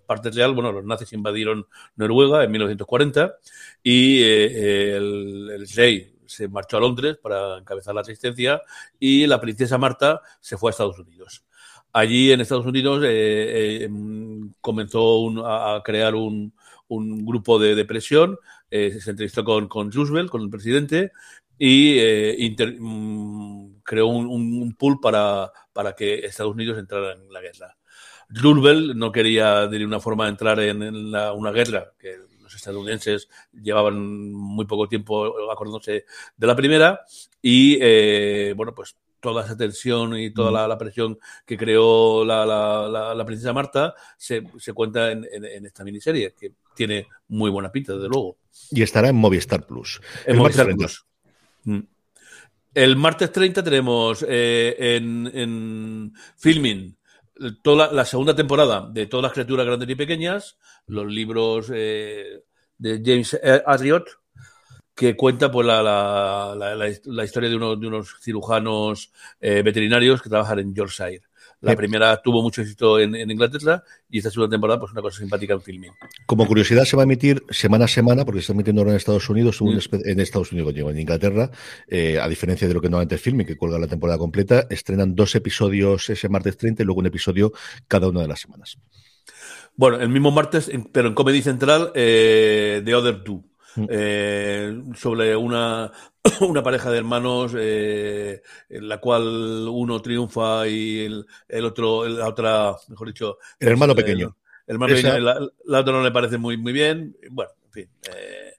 E: parte real, bueno, los nazis invadieron Noruega en 1940 y eh, el, rey se marchó a Londres para encabezar la resistencia y la princesa Marta se fue a Estados Unidos. Allí en Estados Unidos comenzó a crear un, grupo de depresión, se entrevistó con, con Roosevelt, con el presidente, y eh, mm, creó un, pool para, para, que Estados Unidos entrara en la guerra. Roosevelt no quería de ninguna forma entrar en, una guerra que los estadounidenses llevaban muy poco tiempo acordándose de la primera y eh, bueno pues toda esa tensión y toda la, presión que creó la, la, princesa Marta se, se cuenta en, en, esta miniserie que tiene muy buena pinta desde luego
C: y estará en Movistar Plus
E: en Movistar Plus. El martes 30 tenemos eh, en, filming toda la, segunda temporada de todas las criaturas grandes y pequeñas, los libros eh, de James Arriot, que cuenta pues la, la, historia de, de unos cirujanos eh, veterinarios que trabajan en Yorkshire. La primera tuvo mucho éxito en, Inglaterra y esta segunda temporada, pues una cosa simpática en filming.
C: Como curiosidad, se va a emitir semana a semana, porque se está emitiendo ahora en Estados Unidos, mm. en Estados Unidos, en Inglaterra, eh, a diferencia de lo que normalmente es filming, que cuelga la temporada completa, estrenan dos episodios ese martes 30 y luego un episodio cada una de las semanas.
E: Bueno, el mismo martes, pero en Comedy Central, eh, The Other Two. Mm. Eh, sobre una, una pareja de hermanos eh, en la cual uno triunfa y el, otro, la otra, mejor dicho...
C: El hermano pequeño.
E: El, hermano pequeño, la, otra no le parece muy, muy bien. Bueno, en fin. Eh,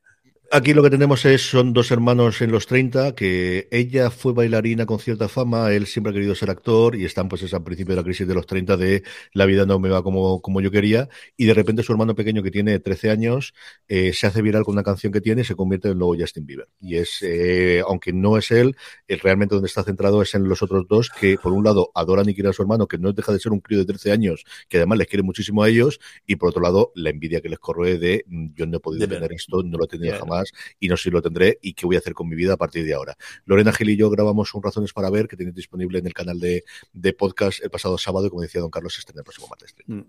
C: Aquí lo que tenemos es, son dos hermanos en los 30, que ella fue bailarina con cierta fama, él siempre ha querido ser actor y están pues es al principio de la crisis de los 30 de la vida no me va como, como yo quería y de repente su hermano pequeño que tiene 13 años eh, se hace viral con una canción que tiene y se convierte en nuevo Justin Bieber. Y es, eh, aunque no es él, es realmente donde está centrado es en los otros dos que por un lado adoran y quieren a su hermano, que no deja de ser un crío de 13 años, que además les quiere muchísimo a ellos y por otro lado la envidia que les corroe de mm, yo no he podido tener esto, no lo he tenido jamás y no sé si lo tendré y qué voy a hacer con mi vida a partir de ahora. Lorena Gil y yo grabamos un Razones para Ver que tenéis disponible en el canal de, podcast el pasado sábado y como decía don Carlos, este en el próximo martes. Mm.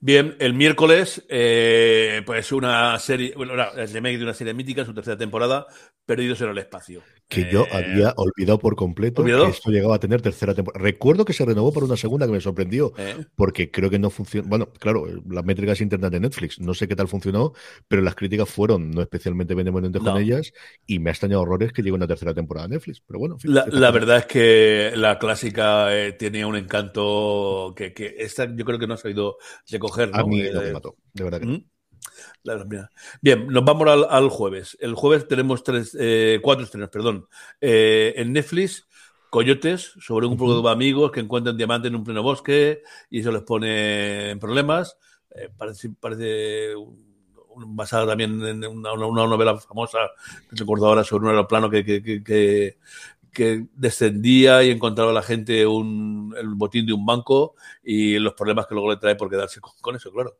E: Bien, el miércoles, eh, pues una serie, bueno, el remake de una serie mítica, su tercera temporada, Perdidos en el Espacio.
C: Que yo eh, había olvidado por completo que esto llegaba a tener tercera temporada. Recuerdo que se renovó por una segunda que me sorprendió, eh. porque creo que no funcionó. Bueno, claro, las métricas internas de Netflix, no sé qué tal funcionó, pero las críticas fueron no especialmente benevolentes con ellas y me ha extrañado horrores que llegue una tercera temporada de Netflix. Pero bueno,
E: la, verdad es que la clásica tenía un encanto que, que esta yo creo que no ha sabido recoger
C: a mí lo que mató, de verdad que ¿Mm?
E: Bien, nos vamos al, jueves. El jueves tenemos tres, eh, cuatro estrenos, perdón. Eh, en Netflix, Coyotes, sobre un grupo de amigos que encuentran diamantes en un pleno bosque y eso les pone en problemas. Eh, parece, parece basada también en una, novela famosa, recuerdo ahora, sobre un aeroplano que, que, que descendía y encontraba a la gente un, el botín de un banco y los problemas que luego le trae por quedarse con, eso, claro.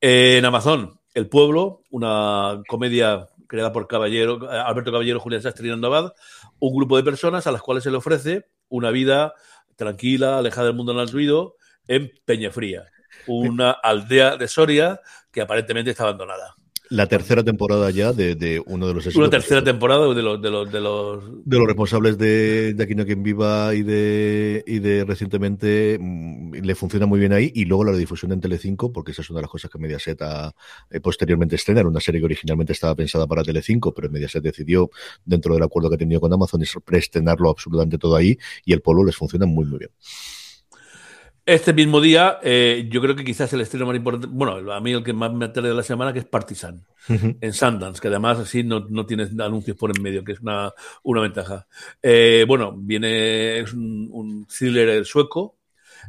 E: en Amazon, El Pueblo, una comedia creada por Caballero, Alberto Caballero, Julián Sastre y Abad, un grupo de personas a las cuales se le ofrece una vida tranquila, alejada del mundo del ruido, en Peñafría, una aldea de Soria que aparentemente está abandonada.
C: La tercera temporada ya de, uno de los
E: Una tercera temporada de los de los de los,
C: de los responsables de, de Aquí no quien viva y de y de recientemente mm, le funciona muy bien ahí. Y luego la redifusión en Telecinco porque esa es una de las cosas que Mediaset ha eh, posteriormente estrenar una serie que originalmente estaba pensada para Telecinco pero Mediaset decidió dentro del acuerdo que ha tenido con Amazon preestrenarlo absolutamente todo ahí. Y el polo les funciona muy muy bien.
E: Este mismo día, eh, yo creo que quizás el estreno más importante, bueno, a mí el que más me atrae de la semana, que es Partisan, en Sundance, que además así no, no tienes anuncios por en medio, que es una, una ventaja. Eh, bueno, viene, es un, thriller sueco,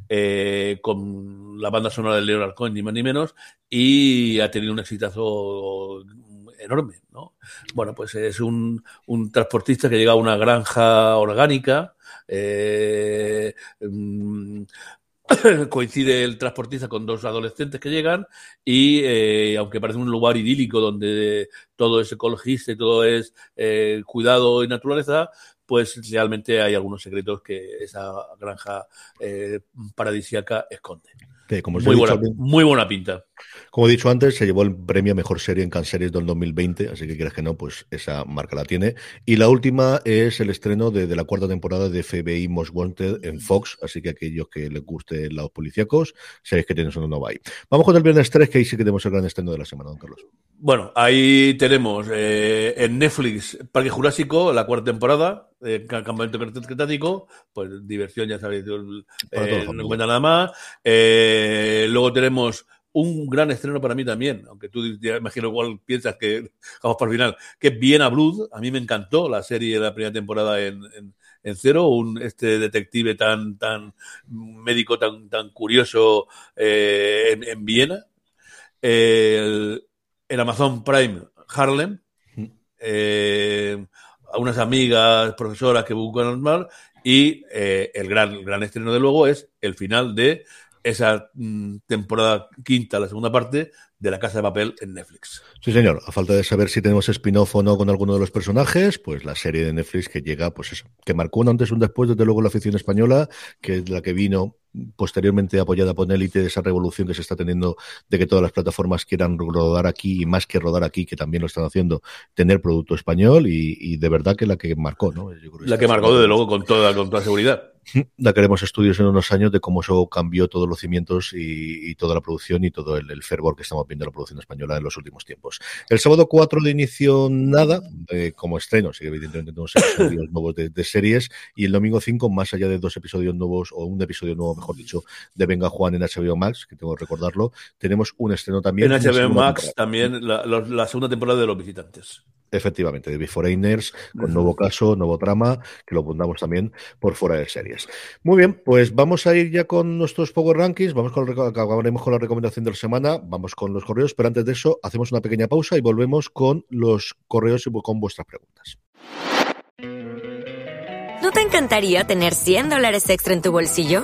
E: eh, con la banda sonora de Leonard Cohen, ni más ni menos, y ha tenido un exitazo enorme, ¿no? Bueno, pues es un, un transportista que llega a una granja orgánica, eh, mm, coincide el transportista con dos adolescentes que llegan y eh, aunque parece un lugar idílico donde todo es ecologista y todo es eh, cuidado y naturaleza, pues realmente hay algunos secretos que esa granja eh, paradisíaca esconde. muy, buena, muy buena pinta.
C: Como he dicho antes, se llevó el premio a Mejor Serie en Canseries del 2020, así que quieras que no, pues esa marca la tiene. Y la última es el estreno de, la cuarta temporada de FBI Most Wanted en Fox, así que aquellos que les guste los policíacos, sabéis que tienes uno no va ahí. Vamos con el viernes 3, que ahí sí que tenemos el gran estreno de la semana, don Carlos.
E: Bueno, ahí tenemos eh, en Netflix Parque Jurásico, la cuarta temporada, eh, Campamento Cretático, pues diversión, ya sabéis, eh, no cuenta nada más. Eh, luego tenemos un gran estreno para mí también, aunque tú ya imagino igual piensas que vamos para el final, que es Viena Blood. A mí me encantó la serie de la primera temporada en, en, Cero, un, este detective tan, tan médico, tan, tan curioso eh, en, Viena. el, Amazon Prime Harlem, eh, a unas amigas, profesoras que buscan mal, y eh, el, gran, el gran estreno de luego es el final de esa mm, temporada quinta, la segunda parte de La Casa de Papel en Netflix.
C: Sí, señor. A falta de saber si tenemos spin-off o no con alguno de los personajes, pues la serie de Netflix que llega, pues eso, que marcó un antes y un después, desde luego, la afición española, que es la que vino posteriormente apoyada por Elite, esa revolución que se está teniendo de que todas las plataformas quieran rodar aquí y más que rodar aquí, que también lo están haciendo, tener producto español y, de verdad que la que marcó, ¿no?
E: la que marcó, desde luego, con toda, con toda seguridad.
C: Queremos estudios en unos años de cómo eso cambió todos los cimientos y, toda la producción y todo el, fervor que estamos viendo en la producción española en los últimos tiempos. El sábado 4 de inicio nada, como estreno, sí evidentemente tenemos episodios nuevos de, series, y el domingo 5, más allá de dos episodios nuevos, o un episodio nuevo, mejor dicho, de Venga Juan en HBO Max, que tengo que recordarlo, tenemos un estreno también.
E: En HBO Max también la segunda temporada de Los Visitantes.
C: Efectivamente, de Foreigners, con nuevo caso, nuevo trama, que lo pondamos también por fuera de series. Muy bien, pues vamos a ir ya con nuestros Power Rankings, vamos con, acabaremos con la recomendación de la semana, vamos con los correos, pero antes de eso hacemos una pequeña pausa y volvemos con los correos y con vuestras preguntas.
A: ¿No te encantaría tener 100 dólares extra en tu bolsillo?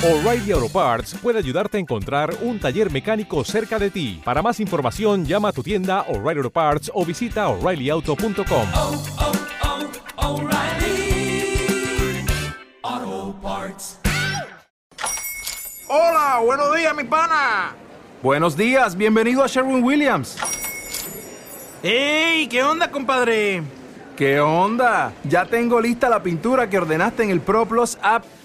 F: O'Reilly Auto Parts puede ayudarte a encontrar un taller mecánico cerca de ti. Para más información, llama a tu tienda O'Reilly Auto Parts o visita oreillyauto.com. Oh, oh, oh,
G: Hola, buenos días, mi pana.
H: Buenos días, bienvenido a Sherwin Williams.
G: ¡Ey! ¿Qué onda, compadre?
H: ¿Qué onda? Ya tengo lista la pintura que ordenaste en el ProPlus app.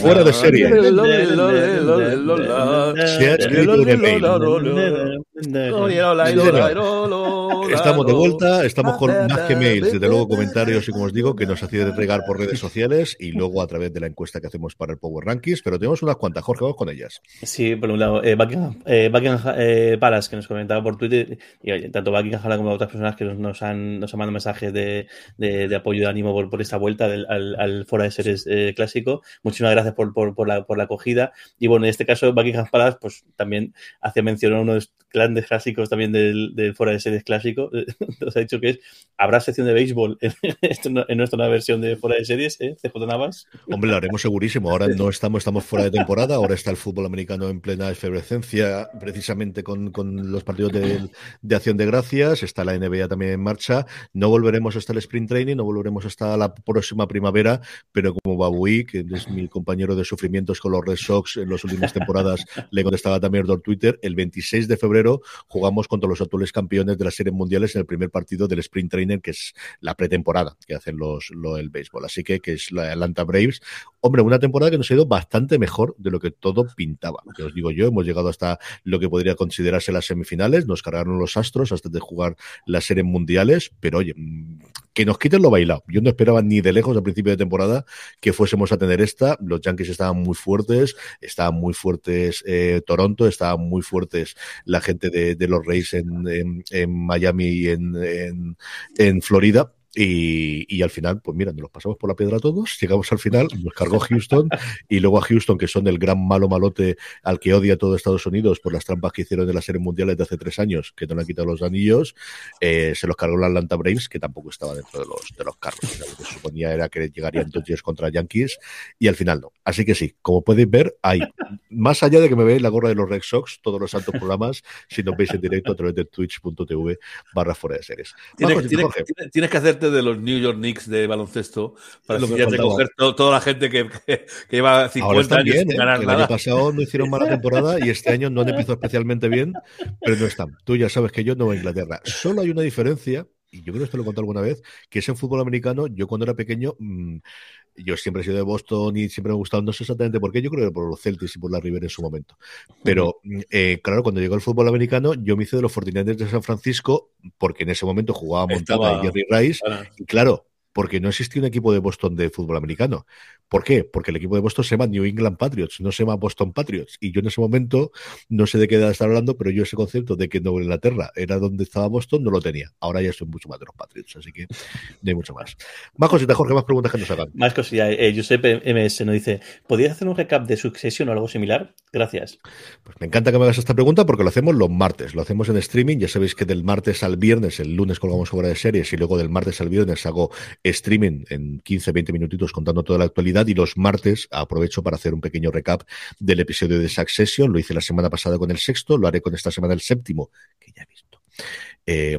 C: Fuera de serie. Estamos de vuelta, estamos con más que mails, desde luego comentarios y como os digo, que nos hacía regar por redes sociales y luego a través de la encuesta que hacemos para el Power Rankings, pero tenemos unas cuantas, Jorge, vamos con ellas.
D: Sí, por un lado, eh, Buckingham, eh, eh Palace, que nos comentaba por Twitter, y oye, tanto Buckingham como otras personas que nos han, nos han mandado mensajes de, de, apoyo y de ánimo por, por esta vuelta del, al, al Fora de Series eh, clásico. Muchísimas gracias por, por, por, la, por la acogida. Y bueno, en este caso, Buckingham Palace, pues también hace mención a uno de los grandes clásicos también del, del Fora de Series clásico. Nos ha dicho que es, habrá sección de béisbol en, en nuestra nueva versión de Fora de Series, ¿eh? CJ Navas.
C: Hombre, lo haremos segurísimo. Ahora no estamos, estamos fuera de temporada, ahora está el fútbol americano en plena efervescencia, precisamente con, con los partidos de, de, acción de gracias, está la NBA también en marcha. No volveremos hasta el sprint training, no volveremos hasta la próxima primavera, pero como Babui, que es mi compañero de sufrimientos con los Red Sox en las últimas temporadas, le contestaba también por Twitter, el 26 de febrero jugamos contra los actuales campeones de las series mundiales en el primer partido del sprint training, que es la pretemporada que hacen los, lo, el béisbol. Así que, que es la Atlanta Braves. Hombre, una temporada que nos ha ido bastante mejor de lo que todo pintaba. Que os digo yo, hemos llegado hasta lo que podría considerarse las semifinales, nos cargaron los astros hasta de jugar las series mundiales, pero oye, mm, que nos quiten lo bailado. Yo no esperaba ni de lejos al principio de temporada que fuésemos a tener esta. Los Yankees estaban muy fuertes, estaban muy fuertes eh, Toronto, estaban muy fuertes la gente de, de los Reyes en, en, en, Miami y en, en, en Florida y, y, al final, pues mira, nos los pasamos por la piedra todos, llegamos al final, nos cargó Houston y luego a Houston, que son el gran malo malote al que odia todo Estados Unidos por las trampas que hicieron en las series mundiales de hace tres años, que no le han quitado los anillos, eh, se los cargó la Atlanta Braves, que tampoco estaba dentro de los, de los carros. O sea, lo que se suponía era que llegarían Dodgers contra Yankees y al final no. Así que sí, como podéis ver, hay, más allá de que me veáis la gorra de los Red Sox, todos los santos programas, si nos veis en directo a través de twitch.tv barra fuera de series.
E: Tienes, tienes, tienes que hacerte de los New York Knicks de baloncesto para lo que coger todo, toda la gente que, que, que lleva 50 años sin
C: ¿eh?
E: ganar
C: el
E: nada.
C: año pasado no hicieron mala temporada y este año no han empezado especialmente bien, pero no están. Tú ya sabes que yo no voy a Inglaterra. Solo hay una diferencia, y yo creo que esto lo he contado alguna vez, que es en fútbol americano, yo cuando era pequeño... Mmm, yo siempre he sido de Boston y siempre me ha gustado, no sé exactamente por qué, yo creo que por los Celtics y por la River en su momento. Pero eh, claro, cuando llegó el fútbol americano, yo me hice de los 49 de San Francisco, porque en ese momento jugaba Montana
E: Estaba-
C: y Jerry Rice, y claro, porque no existía un equipo de Boston de fútbol americano. ¿Por qué? Porque el equipo de Boston se llama New England Patriots, no se llama Boston Patriots. Y yo en ese momento, no sé de qué edad estar hablando, pero yo ese concepto de que Nueva Inglaterra era donde estaba Boston, no lo tenía. Ahora ya soy mucho más de los Patriots, así que no hay mucho más. Más cositas, Jorge, más preguntas que nos hagan.
D: Más cosillas. Eh, Giuseppe MS nos dice: ¿Podrías hacer un recap de Succession o algo similar? Gracias.
C: Pues me encanta que me hagas esta pregunta porque lo hacemos los martes, lo hacemos en streaming. Ya sabéis que del martes al viernes, el lunes colgamos obra de series y luego del martes al viernes hago streaming en 15, 20 minutitos contando toda la actualidad y los martes aprovecho para hacer un pequeño recap del episodio de Succession. Lo hice la semana pasada con el sexto, lo haré con esta semana el séptimo, que ya he visto. Eh,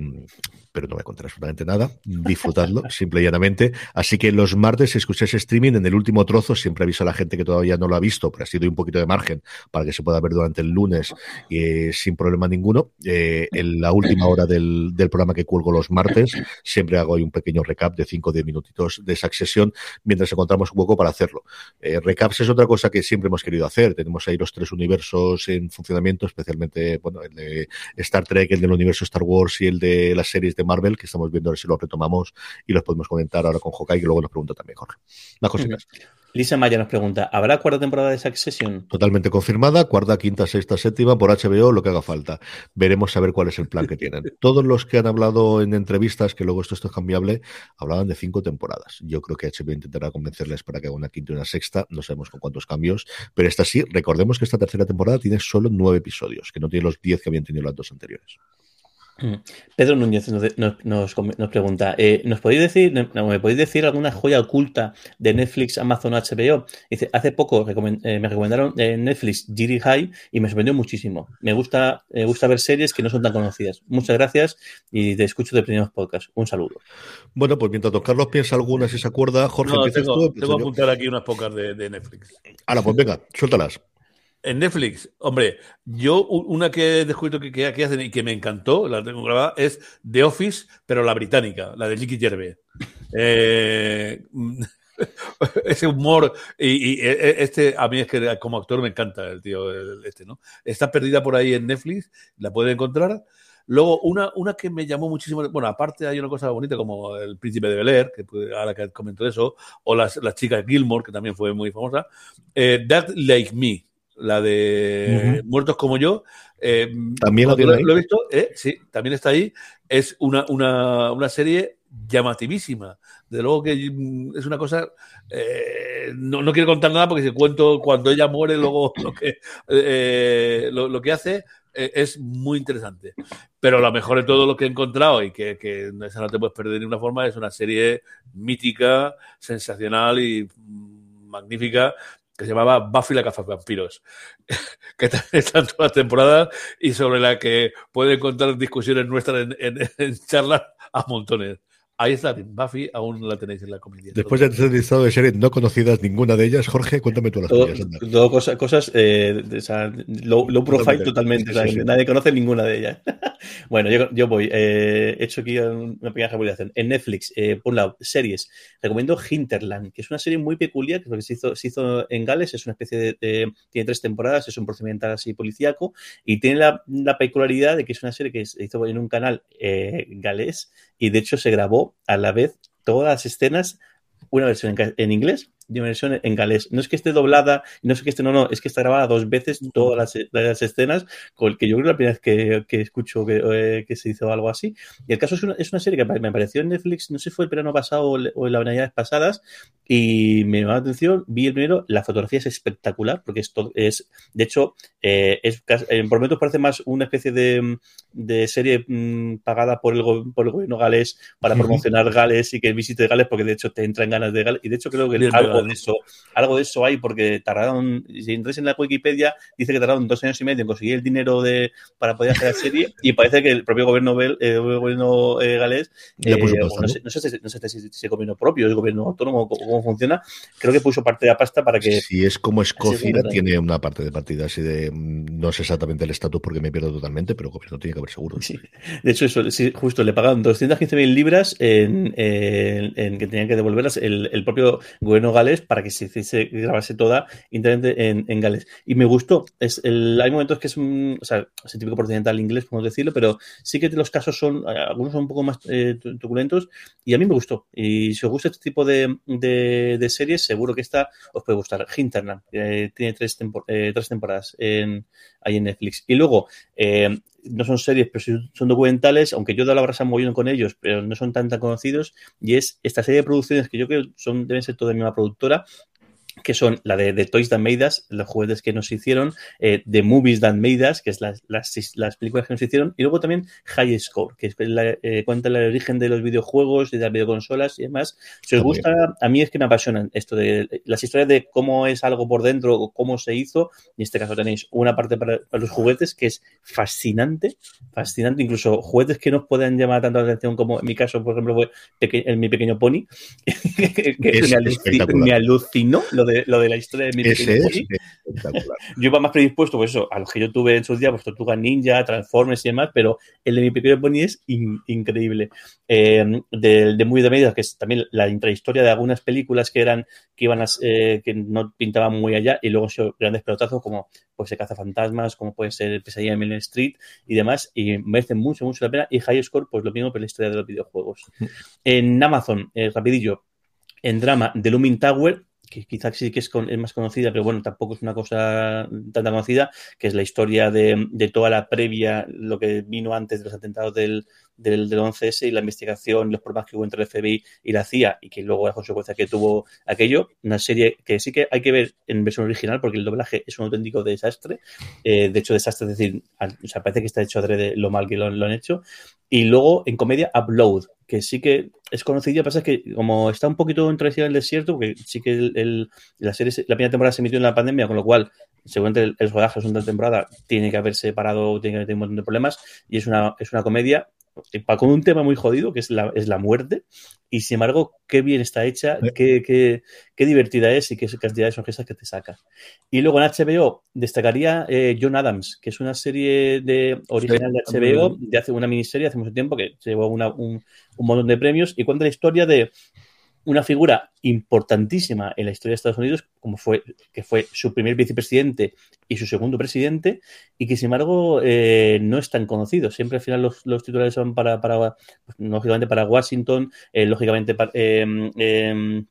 C: pero no voy a contar absolutamente nada. Disfrutadlo, simple y llanamente. Así que los martes, si escucháis streaming, en el último trozo, siempre aviso a la gente que todavía no lo ha visto, pero así doy un poquito de margen para que se pueda ver durante el lunes eh, sin problema ninguno. Eh, en la última hora del, del, programa que cuelgo los martes, siempre hago ahí un pequeño recap de 5 o 10 minutitos de esa sesión mientras encontramos un hueco para hacerlo. Eh, recaps es otra cosa que siempre hemos querido hacer. Tenemos ahí los tres universos en funcionamiento, especialmente bueno, el de Star Trek, el del universo Star Wars y el de las series de Marvel, que estamos viendo a ver si los retomamos y los podemos comentar ahora con Hawkeye, que luego nos pregunta también Jorge. Las cositas.
D: Lisa Maya nos pregunta, ¿habrá cuarta temporada de Succession?
C: Totalmente confirmada, cuarta, quinta, sexta, séptima, por HBO, lo que haga falta. Veremos a ver cuál es el plan que tienen. Todos los que han hablado en entrevistas, que luego esto, esto es cambiable, hablaban de cinco temporadas. Yo creo que HBO intentará convencerles para que haga una quinta y una sexta, no sabemos con cuántos cambios, pero esta sí, recordemos que esta tercera temporada tiene solo nueve episodios, que no tiene los diez que habían tenido las dos anteriores.
D: Pedro Núñez nos, nos, nos, nos pregunta, eh, ¿nos podéis decir, no, ¿me podéis decir alguna joya oculta de Netflix, Amazon o HBO? Dice, hace poco recomend, eh, me recomendaron eh, Netflix Giri High y me sorprendió muchísimo. Me gusta, me gusta ver series que no son tan conocidas. Muchas gracias y te escucho de primeros podcast. Un saludo.
C: Bueno, pues mientras don Carlos piensa alguna, si se acuerda, Jorge,
E: no,
C: empiezas
E: tengo,
C: tú.
E: tengo que apuntar aquí unas pocas de, de Netflix.
C: Ahora, pues venga, suéltalas.
E: En Netflix, hombre, yo una que he descubierto que, que, hacen y que me encantó, la tengo grabada, es The Office, pero la británica, la de Nicky Gervais. Eh, ese humor y, e, e, este a mí es que como actor me encanta el tío este no está perdida por ahí en Netflix la puede encontrar. Luego una una que me llamó muchísimo bueno aparte hay una cosa bonita como el príncipe de Bel Air que ahora que comento eso o las, las chicas Gilmore que también fue muy famosa eh, That Like Me la de Muertos como yo. Eh,
C: también
E: lo,
C: lo,
E: he visto, eh, sí, también está ahí. Es una, una, una, serie llamativísima. De luego que mm, es una cosa. Eh, no, no, quiero contar nada porque si cuento cuando ella muere, luego lo que, eh, lo, lo, que hace eh, es muy interesante. Pero lo mejor de todo lo que he encontrado y que, que esa no te puedes perder de ninguna forma es una serie mítica, sensacional y mm, magnífica que se llamaba Buffy la Vampiros, que está en todas las temporadas y sobre la que pueden encontrar discusiones nuestras en, en, en charlas a montones. Ahí está, Buffy aún la tenéis en la comedia.
C: Después de haber listado de series no conocidas ninguna de ellas, Jorge, cuéntame tú las
D: todo,
C: tuyas.
D: Todo cosas, cosas eh, o sea, low, low, profile totalmente. Sí, sí, sí. Nadie conoce ninguna de ellas. bueno, yo, yo voy. Eh, he hecho aquí una pequeña recomendación. En Netflix, eh, por un lado, series. Recomiendo Hinterland, que es una serie muy peculiar, que se hizo, se hizo en Gales. Es una especie de, de, Tiene tres temporadas, es un procedimental así policíaco. Y tiene la, la, peculiaridad de que es una serie que se hizo en un canal eh, galés y de hecho se grabó a la vez todas las escenas, una versión en, en inglés una versión en galés. No es que esté doblada, no es que esté, no, no, es que está grabada dos veces todas las, las escenas, con el que yo creo que la primera vez que, que escucho que, eh, que, se hizo algo así. Y el caso es una, es una, serie que me apareció en Netflix, no sé si fue el verano pasado o en las navidades pasadas, y me llamó la atención, vi el primero, la fotografía es espectacular, porque esto es, de hecho, eh, es, eh, por momentos parece más una especie de, de serie mmm, pagada por el, por el gobierno galés para promocionar Gales y que visite Gales, porque de hecho te entran ganas de Gales, y de hecho creo que algo de eso, algo de eso hay, porque tardaron, si entras en la Wikipedia, dice que tardaron dos años y medio en conseguir el dinero de, para poder hacer la serie, y parece que el propio gobierno, bel, eh, gobierno eh, galés, eh, no, sé, no, sé, no, sé, si es si gobierno propio, es gobierno autónomo, cómo funciona, creo que puso parte de la pasta para que...
C: Si es como Escocia, tiene una parte de partida así de, no sé exactamente el estatus porque me pierdo totalmente, pero gobierno tiene que haber seguro.
D: Sí. De hecho, eso, sí, justo le pagaron 215.000 libras en, en, en, que tenían que devolverlas el, el propio gobierno galés para que se hiciese, grabase toda internet en, en Gales. Y me gustó. Es el, hay momentos que es un, o sea, es el típico procedimental inglés, podemos decirlo, pero sí que los casos son, algunos son un poco más eh, turbulentos y a mí me gustó. Y si os gusta este tipo de, de, de series, seguro que esta os puede gustar. Hinterland, eh, tiene tres, tempor eh, tres temporadas en, ahí en Netflix. Y luego, eh, no son series, pero son documentales, aunque yo de la brasa movido con ellos, pero no son tan, tan conocidos, y es esta serie de producciones que yo creo son, deben ser toda de la misma productora, que son la de, de, Toys That Made Us, los juguetes que nos hicieron, eh, The Movies That Made Us, que es las, las, las, películas que nos hicieron, y luego también High Score, que es la, eh, cuenta el origen de los videojuegos y de las videoconsolas y demás. Si os gusta, a mí es que me apasionan esto de las historias de cómo es algo por dentro o cómo se hizo. En este caso tenéis una parte para, para los juguetes que es fascinante, fascinante, incluso juguetes que nos pueden llamar tanto la atención como en mi caso, por ejemplo, fue peque en mi pequeño pony, que,
C: es
D: me, alucinó, me alucinó lo de, lo de la historia de mi
C: Ese
D: es Yo iba más predispuesto, pues eso, a los que yo tuve en sus días, pues Tortuga Ninja, Transformers y demás, pero el de mi pequeño pony es in, increíble. Eh, de, de Muy de Medidas, que es también la intrahistoria de algunas películas que eran, que iban a, eh, que no pintaban muy allá, y luego grandes pelotazos como pues se caza fantasmas, como puede ser Pesadilla en Main Street y demás, y merecen mucho, mucho la pena. Y High Score, pues lo mismo por la historia de los videojuegos. En Amazon, eh, rapidillo, en drama, The Looming Tower, que quizás sí que es, con, es, más conocida, pero bueno, tampoco es una cosa tan conocida, que es la historia de, de, toda la previa, lo que vino antes de los atentados del, del, del 11S y la investigación, los problemas que hubo entre el FBI y la CIA y que luego la consecuencia que tuvo aquello. Una serie que sí que hay que ver en versión original porque el doblaje es un auténtico desastre. Eh, de hecho, desastre, es decir, o sea, parece que está hecho adrede lo mal que lo, lo han hecho. Y luego en comedia, Upload, que sí que es conocido, pasa es que como está un poquito en el desierto, porque sí que el, el, la serie, la primera temporada se emitió en la pandemia, con lo cual seguramente el, el rodaje es una temporada, tiene que haberse parado, tiene que haber un montón de problemas, y es una, es una comedia con un tema muy jodido, que es la, es la muerte, y sin embargo, qué bien está hecha, qué, qué, qué divertida es y qué cantidad de sonrisas que te saca. Y luego en HBO destacaría eh, John Adams, que es una serie de original de HBO, de hace una miniserie hace mucho tiempo, que llevó una, un, un montón de premios, y cuenta la historia de una figura importantísima en la historia de Estados Unidos, como fue que fue su primer vicepresidente y su segundo presidente, y que sin embargo eh, no es tan conocido. Siempre al final los, los titulares son para, para pues, lógicamente para Washington, eh, lógicamente para, em, em,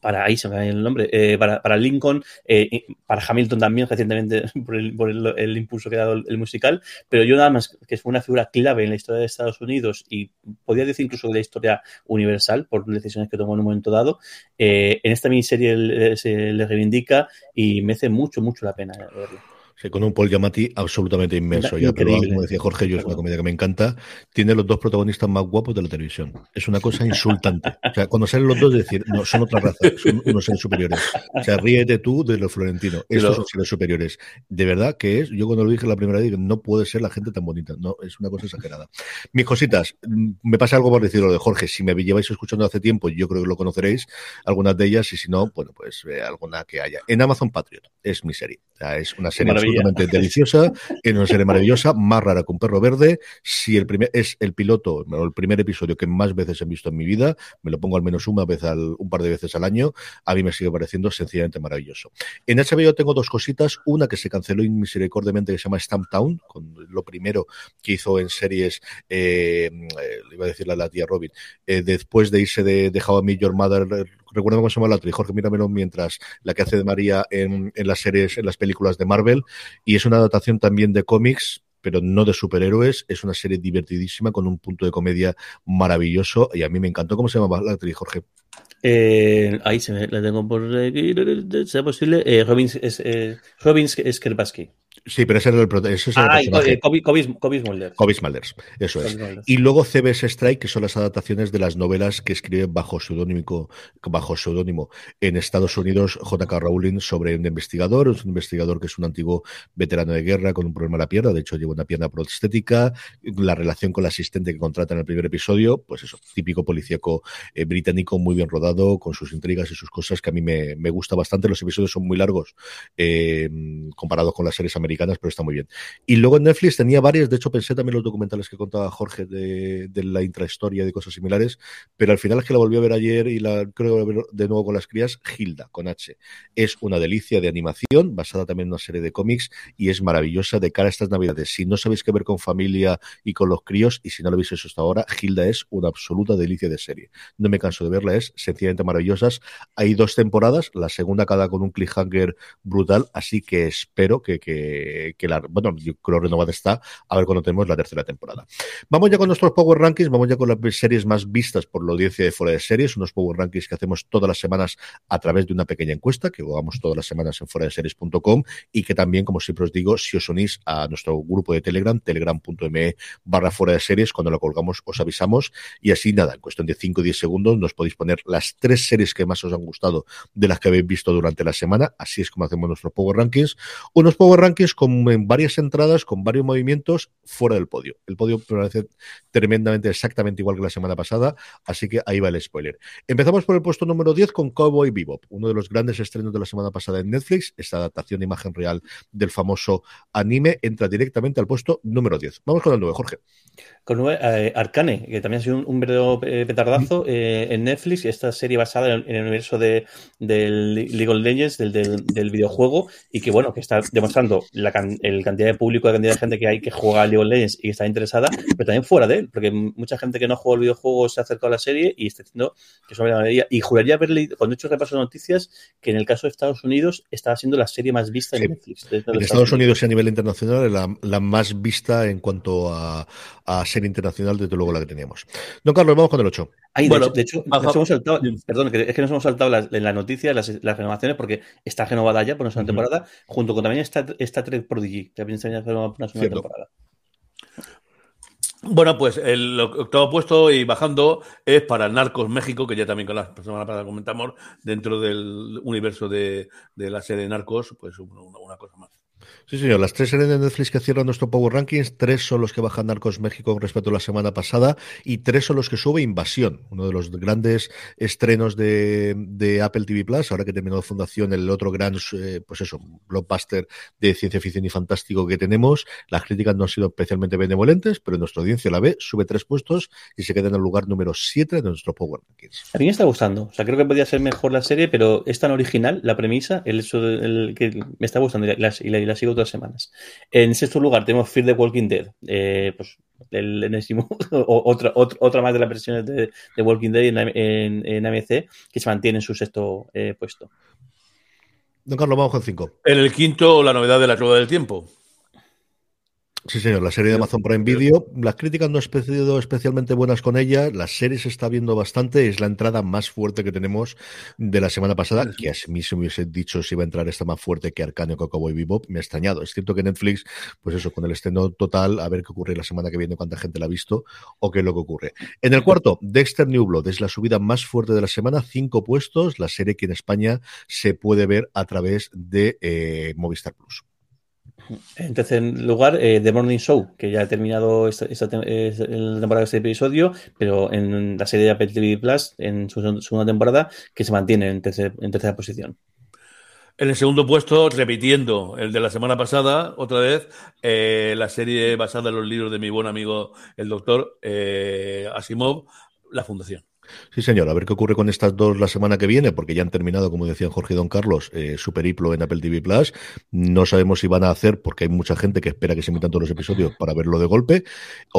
D: para ahí se me el nombre, eh, para, para, Lincoln, eh, para Hamilton también recientemente por, el, por el, impulso que ha dado el, musical, pero yo nada más que fue una figura clave en la historia de Estados Unidos y podría decir incluso de la historia universal por decisiones que tomó en un momento dado, eh, en esta miniserie se le reivindica y me hace mucho, mucho la pena verlo.
C: Sí, con un Paul Giamatti absolutamente inmenso. Ya, pero como decía Jorge, yo es una comedia que me encanta. Tiene los dos protagonistas más guapos de la televisión. Es una cosa insultante. O sea, cuando salen los dos, decir, no, son otra raza, son unos seres superiores. O sea, ríete tú de los florentinos. Estos son seres superiores. De verdad que es, yo cuando lo dije la primera vez, no puede ser la gente tan bonita. No, es una cosa exagerada. Mis cositas, mm, me pasa algo por decirlo de Jorge. Si me lleváis escuchando hace tiempo, yo creo que lo conoceréis, algunas de ellas, y si no, bueno, pues eh, alguna que haya. En Amazon Patriot es mi serie. O sea, es una serie absolutamente deliciosa, es una serie maravillosa, más rara que un perro verde. Si el primer es el piloto, el primer episodio que más veces he visto en mi vida, me lo pongo al menos una vez al, un par de veces al año, a mí me sigue pareciendo sencillamente maravilloso. En HBO tengo dos cositas, una que se canceló inmisericordiamente que se llama Stamp Town, con lo primero que hizo en series, eh, eh iba a decirle a la tía Robin, eh, después de irse de, de How I Met Your Mother recuerdo cómo se llama la y Jorge Míramelo mientras la que hace de María en, en las series, en las películas de Marvel, y es una adaptación también de cómics, pero no de superhéroes. Es una serie divertidísima con un punto de comedia maravilloso y a mí me encantó. ¿Cómo se llama la actriz, Jorge?
D: Eh, ahí se me, la tengo por aquí. ¿Será posible? Eh, Robin, es, eh, Robin.
C: Sí, pero ese era el, ese es el
D: ah, personaje. Smulders.
C: Kobe Smulders, eso es. Y luego CBS Strike, que son las adaptaciones de las novelas que escribe bajo seudónimo bajo seudónimo en Estados Unidos J.K. Rowling sobre un investigador, un investigador que es un antiguo veterano de guerra con un problema en la pierna, de hecho lleva una pierna prostética, la relación con la asistente que contrata en el primer episodio, pues eso, típico policíaco eh, británico muy bien rodado, con sus intrigas y sus cosas que a mí me, me gusta bastante. Los episodios son muy largos eh, comparados con las series americanas pero está muy bien. Y luego en Netflix tenía varias, de hecho pensé también los documentales que contaba Jorge de, la intrahistoria de cosas similares, pero al final es que la volví a ver ayer y la creo que ver de nuevo con las crías, Hilda, con H. Es una delicia de animación, basada también en una serie de cómics y es maravillosa de cara a estas navidades. Si no sabéis qué ver con familia y con los críos, y si no lo habéis hecho hasta ahora, Hilda es una absoluta delicia de serie. No me canso de verla, es sencillamente maravillosas. Hay dos temporadas, la segunda cada con un cliffhanger brutal, así que espero que que, la, bueno, yo creo renovada está, a ver cuando tenemos la tercera temporada. Vamos ya con nuestros Power Rankings, vamos ya con las series más vistas por la audiencia de fuera de series, unos Power Rankings que hacemos todas las semanas a través de una pequeña encuesta que hagamos todas las semanas en fuera de series.com y que también, como siempre os digo, si os unís a nuestro grupo de Telegram, telegram.me barra fuera de series, cuando lo colgamos os avisamos y así nada, en cuestión de 5 o 10 segundos nos podéis poner las tres series que más os han gustado de las que habéis visto durante la semana, así es como hacemos nuestros Power Rankings, unos Power Rankings con en varias entradas, con varios movimientos fuera del podio. El podio parece tremendamente exactamente igual que la semana pasada, así que ahí va el spoiler. Empezamos por el puesto número 10 con Cowboy Bebop, uno de los grandes estrenos de la semana pasada en Netflix. Esta adaptación de imagen real del famoso anime entra directamente al puesto número 10. Vamos con el 9, Jorge.
D: Con 9, eh, Arcane, que también ha sido un, verdadero eh, petardazo eh, en Netflix, esta serie basada en, el universo de, del League of Legends, del, del, videojuego, y que bueno, que está demostrando la, el cantidad de público, la cantidad de gente que hay que juega a League of Legends y que está interesada, pero también fuera de él, porque mucha gente que no juega al videojuego se ha acercado a la serie y está diciendo que sobre la mayoría. Y juraría haberle, cuando he hecho repaso de noticias, que en el caso de Estados Unidos estaba siendo la serie más vista en Netflix.
C: En Estados, Estados Unidos y a nivel internacional la, la más vista en cuanto a, a serie internacional, desde luego la que teníamos. Don Carlos, vamos con el 8.
D: bueno, de hecho, nos hemos saltado, perdón, es que nos hemos saltado las, en la noticia las, las renovaciones porque está renovada ya por una segunda temporada, junto con también esta, esta Trek Prodigy, también se por una segunda temporada.
E: Bueno, pues el octavo puesto y bajando es para Narcos México, que ya también con la semana pasada comentamos, dentro del universo de, de la serie Narcos, pues una, una cosa más.
C: Sí, señor. Las tres series de Netflix que cierran nuestro Power Rankings, tres son los que bajan Narcos México con respecto a la semana pasada y tres son los que sube Invasión, uno de los grandes estrenos de, de Apple TV Plus, ahora que terminó Fundación, el otro gran, eh, pues eso, blockbuster de ciencia ficción y fantástico que tenemos. Las críticas no han sido especialmente benevolentes, pero nuestra audiencia la ve, sube tres puestos y se queda en el lugar número siete de nuestro Power Rankings.
D: A mí me está gustando. O sea, creo que podría ser mejor la serie, pero es tan original la premisa, el hecho de, que me está gustando y la, y sigo otras semanas. En sexto lugar tenemos Fear the Walking Dead. Eh, pues el enésimo, otra, otra, otra más de las versiones de, de Walking Dead en, en, en, AMC que se mantiene en su sexto eh, puesto.
C: Don Carlos, vamos con cinco.
E: En el quinto, la novedad de la rueda del tiempo.
C: Sí, señor, la serie de Amazon Prime Video. Las críticas no han sido especialmente buenas con ella. La serie se está viendo bastante. Es la entrada más fuerte que tenemos de la semana pasada. Que a mí se me hubiese dicho si iba a entrar esta más fuerte que Arcane o y Bebop. Me ha extrañado. Es cierto que Netflix, pues eso, con el estreno total, a ver qué ocurre la semana que viene, cuánta gente la ha visto o qué es lo que ocurre. En el cuarto, Dexter New Blood. Es la subida más fuerte de la semana. Cinco puestos. La serie que en España se puede ver a través de eh, Movistar Plus.
D: En tercer lugar, eh, The Morning Show, que ya ha terminado esta, temporada de este episodio, pero en la serie de Apple TV Plus, en su segunda temporada, que se mantiene en, tercer, en tercera posición.
E: En el segundo puesto, repitiendo el de la semana pasada, otra vez, eh, la serie basada en los libros de mi buen amigo, el doctor eh, Asimov, La Fundación.
C: Sí, señor. A ver qué ocurre con estas dos la semana que viene, porque ya han terminado, como decían Jorge y Don Carlos, eh, su periplo en Apple TV Plus. No sabemos si van a hacer, porque hay mucha gente que espera que se emitan todos los episodios para verlo de golpe,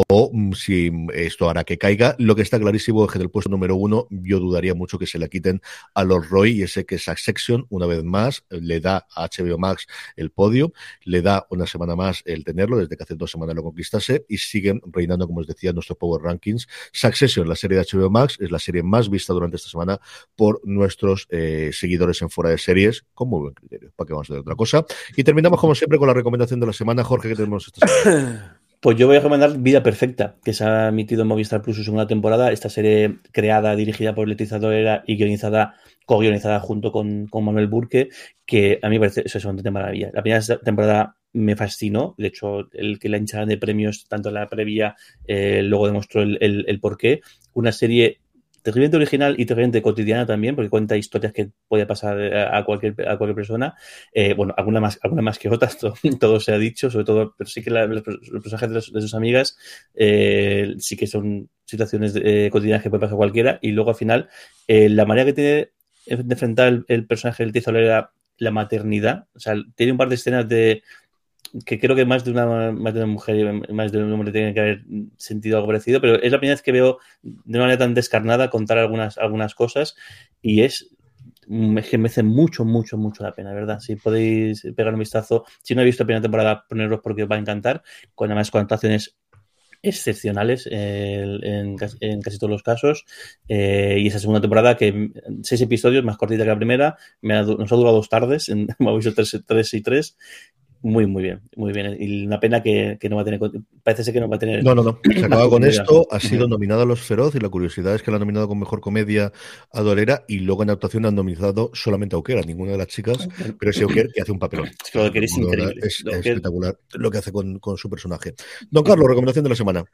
C: o mm, si esto hará que caiga. Lo que está clarísimo es que del puesto número uno, yo dudaría mucho que se le quiten a los Roy y ese que Section, una vez más, le da a HBO Max el podio, le da una semana más el tenerlo, desde que hace dos semanas lo conquistase, y siguen reinando, como os decía, nuestros Power Rankings. Succession, la serie de HBO Max, es la serie más vista durante esta semana por nuestros eh, seguidores en fuera de series, con muy buen criterio, para que vamos a hacer otra cosa. Y terminamos, como siempre, con la recomendación de la semana. Jorge, ¿qué tenemos esta semana?
D: Pues yo voy a recomendar Vida Perfecta, que se ha emitido en Movistar Plus su segunda temporada. Esta serie creada, dirigida por Leticia Dolera y guionizada, co-guionizada junto con, con, Manuel Burke, que a mí me parece eso es una maravilla. La primera temporada me fascinó. De hecho, el que la hincharan de premios, tanto en la previa, eh, luego demostró el, el porqué. Una serie terriblemente original y terriblemente cotidiana también, porque cuenta historias que puede pasar a cualquier, a cualquier persona. Eh, bueno, alguna más, alguna más que otras, todo, se ha dicho, sobre todo, pero sí que los, personajes de, los, de, sus amigas eh, sí que son situaciones eh, cotidianas que puede pasar cualquiera. Y luego al final, eh, la manera que tiene de enfrentar el, personaje del Tizo era la maternidad. O sea, tiene un par de escenas de que creo que más de una más de una mujer más de un hombre tiene que haber sentido algo parecido, pero es la primera vez que veo de una manera tan descarnada contar algunas, algunas cosas y es es que merece mucho, mucho, mucho la pena, ¿verdad? Si podéis pegar un vistazo, si no he visto la primera temporada, poneros porque os va a encantar, con además con actuaciones excepcionales eh, en, en, casi todos los casos. Eh, y esa segunda temporada, que seis episodios, más cortita que la primera, me ha, nos ha durado dos tardes, en, hemos visto tres, tres y tres, muy, muy bien, muy bien. Y una pena que, que, no va a tener. Parece ser que no va a tener.
C: No, no, no. Se acaba con esto. Ha sido nominado a Los Feroz y la curiosidad es que la ha nominado con mejor comedia a Dolera y luego en actuación han nominado solamente a Auquera, ninguna de las chicas, pero es Auquer que hace un papelón.
D: Es que Auquer es increíble.
C: Es, es espectacular lo que hace con, con, su personaje. Don Carlos, recomendación de la semana.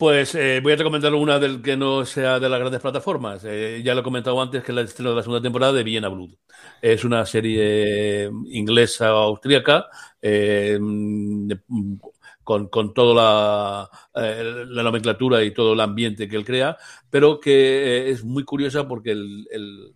E: Pues eh, voy a recomendar una del que no sea de las grandes plataformas. Eh, ya lo he comentado antes, que es el estreno de la segunda temporada de Viena Blood. Es una serie inglesa austríaca eh, con, con, toda la, la, nomenclatura y todo el ambiente que él crea, pero que es muy curiosa porque el, el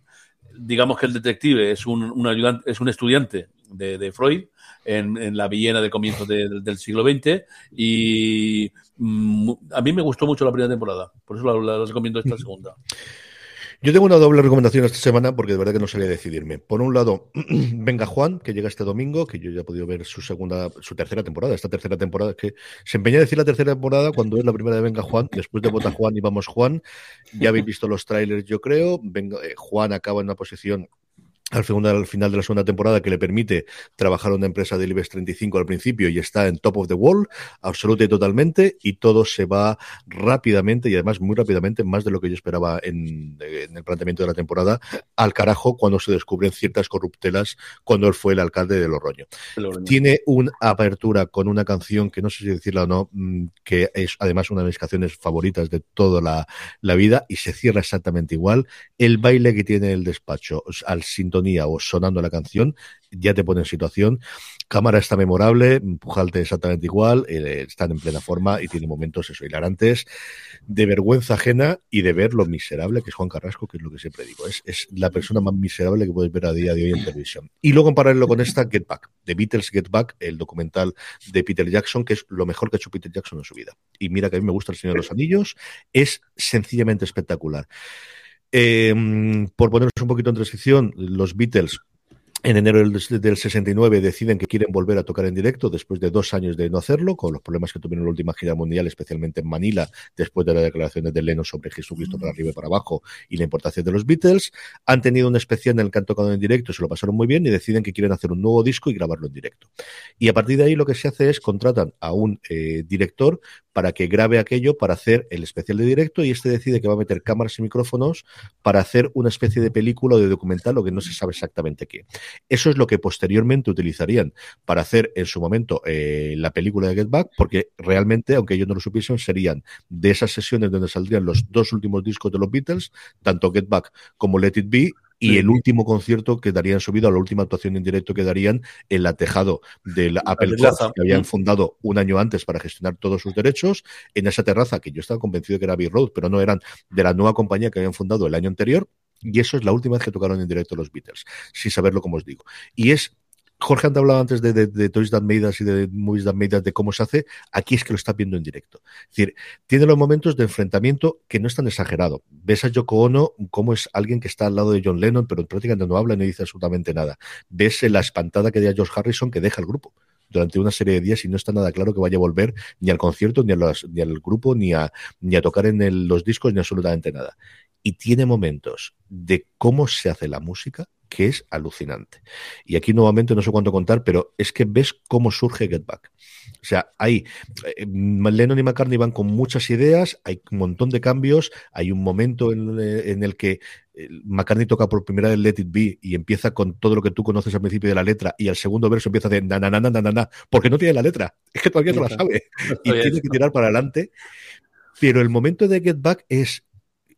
E: digamos que el detective es un, ayudante, es un estudiante de Freud en, la Viena de comienzos de, del siglo XX y mm, a mí me gustó mucho la primera temporada, por eso la, la recomiendo esta segunda.
C: Yo tengo una doble recomendación esta semana porque de verdad que no sabía decidirme. Por un lado, Venga Juan, que llega este domingo, que yo ya he podido ver su segunda, su tercera temporada, esta tercera temporada, que se empeña a decir la tercera temporada cuando es la primera de Venga Juan, después de Vota Juan y Vamos Juan. Ya habéis visto los trailers, yo creo. Venga, eh, Juan acaba en una posición al final, al final de la segunda temporada que le permite trabajar una empresa del IBEX 35 al principio y está en top of the wall, absoluta y totalmente, y todo se va rápidamente y además muy rápidamente, más de lo que yo esperaba en, en el planteamiento de la temporada, al carajo cuando se descubren ciertas corruptelas cuando él fue el alcalde de Loroño. Tiene una apertura con una canción que no sé si decirla o no, mm, que es además una de mis canciones favoritas de toda la, la vida y se cierra exactamente igual. El baile que tiene el despacho al o sonando la canción, ya te pone en situación. Cámara está memorable, Pujalte exactamente igual, eh, están en plena forma y tiene momentos eso, hilarantes, de vergüenza ajena y de ver lo miserable que es Juan Carrasco, que es lo que siempre digo, es, es la persona más miserable que puedes ver a día de hoy en televisión. Y luego en paralelo con esta, Get Back, The Beatles Get Back, el documental de Peter Jackson, que es lo mejor que ha hecho Peter Jackson en su vida. Y mira que a mí me gusta El Señor de los Anillos, es sencillamente espectacular. Eh, por ponernos un poquito en transición, los Beatles en enero del, 69 deciden que quieren volver a tocar en directo después de dos años de no hacerlo, con los problemas que tuvieron en la última gira mundial, especialmente en Manila, después de las declaraciones de Leno sobre Jesucristo para arriba y para abajo y la importancia de los Beatles. Han tenido un especial en el que han tocado en directo, se lo pasaron muy bien y deciden que quieren hacer un nuevo disco y grabarlo en directo. Y a partir de ahí lo que se hace es contratan a un eh, director para que grabe aquello para hacer el especial de directo y este decide que va a meter cámaras y micrófonos para hacer una especie de película o de documental, lo que no se sabe exactamente qué. Eso es lo que posteriormente utilizarían para hacer en su momento eh, la película de Get Back, porque realmente, aunque ellos no lo supiesen, serían de esas sesiones donde saldrían los dos últimos discos de los Beatles, tanto Get Back como Let It Be, y el último concierto que darían subido, la última actuación en directo que darían en la tejado del Apple Corp, que habían fundado un año antes para gestionar todos sus derechos, en esa terraza que yo estaba convencido que era Abbey Road, pero no eran de la nueva compañía que habían fundado el año anterior, y eso es la última vez que tocaron en directo los Beatles, sin saberlo como os digo. Y es Jorge ha hablado antes de, de, Toys That Made Us y de Movies That Made Us, de cómo se hace, aquí es que lo está viendo en directo. Es decir, tiene los momentos de enfrentamiento que no es tan exagerado. Ves a Yoko Ono como es alguien que está al lado de John Lennon, pero prácticamente no habla ni dice absolutamente nada. Ves la espantada que da George Harrison que deja el grupo durante una serie de días y no está nada claro que vaya a volver ni al concierto, ni, ni al grupo, ni a, ni a tocar en los discos, ni absolutamente nada y tiene momentos de cómo se hace la música que es alucinante. Y aquí nuevamente no sé cuánto contar, pero es que ves cómo surge Get Back. O sea, hay eh, Lennon y McCartney van con muchas ideas, hay un montón de cambios, hay un momento en, eh, el que eh, McCartney toca por primera vez Let It Be y empieza con todo lo que tú conoces al principio de la letra y al segundo verso empieza de na na na na na na, porque no tiene la letra, es que todavía no la sabe y tiene que tirar para adelante. Pero el momento de Get Back es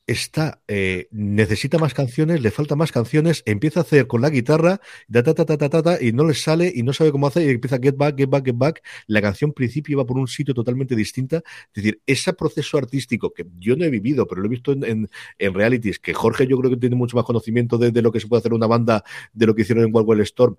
C: está, eh, necesita más canciones, le falta más canciones, empieza a hacer con la guitarra, ta, ta, ta, y no le sale y no sabe cómo hacer y empieza get back, get back, get back. La canción principio va por un sitio totalmente distinta. Es decir, ese proceso artístico que yo no he vivido, pero lo he visto en, en, realities, que Jorge yo creo que tiene mucho más conocimiento de, de, lo que se puede hacer una banda, de lo que hicieron en Wild Storm,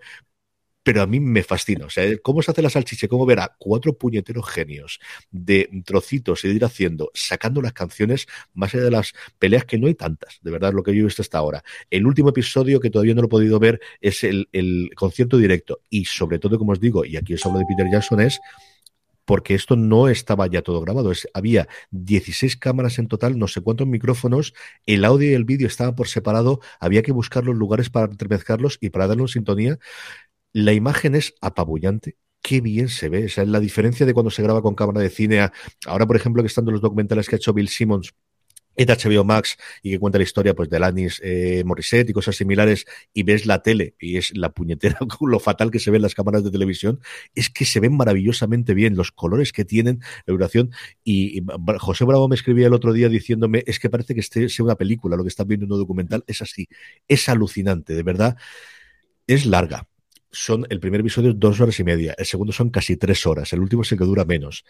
C: pero a mí me fascina. O sea, cómo se hace la salchicha, cómo ver a cuatro puñeteros genios de trocitos y de ir haciendo, sacando las canciones, más allá de las peleas que no hay tantas, de verdad, lo que yo he visto hasta ahora. El último episodio que todavía no lo he podido ver es el, concierto directo. Y sobre todo, como os digo, y aquí os hablo de Peter Jackson, es porque esto no estaba ya todo grabado. Es, había 16 cámaras en total, no sé cuántos micrófonos, el audio y el vídeo estaban por separado, había que buscar los lugares para entremezclarlos y para darle en sintonía. La imagen es apabullante. Qué bien se ve. Esa es la diferencia de cuando se graba con cámara de cine. ahora, por ejemplo, que están los documentales que ha hecho Bill Simmons en HBO Max y que cuenta la historia pues de Alanis eh, Morissette y cosas similares y ves la tele y es la puñetera lo fatal que se ven las cámaras de televisión es que se ven maravillosamente bien los colores que tienen la duración y, José Bravo me escribía el otro día diciéndome es que parece que este sea una película lo que estás viendo en un documental es así es alucinante de verdad es larga son el primer episodio dos horas y media, el segundo son casi tres horas, el último es el que dura menos.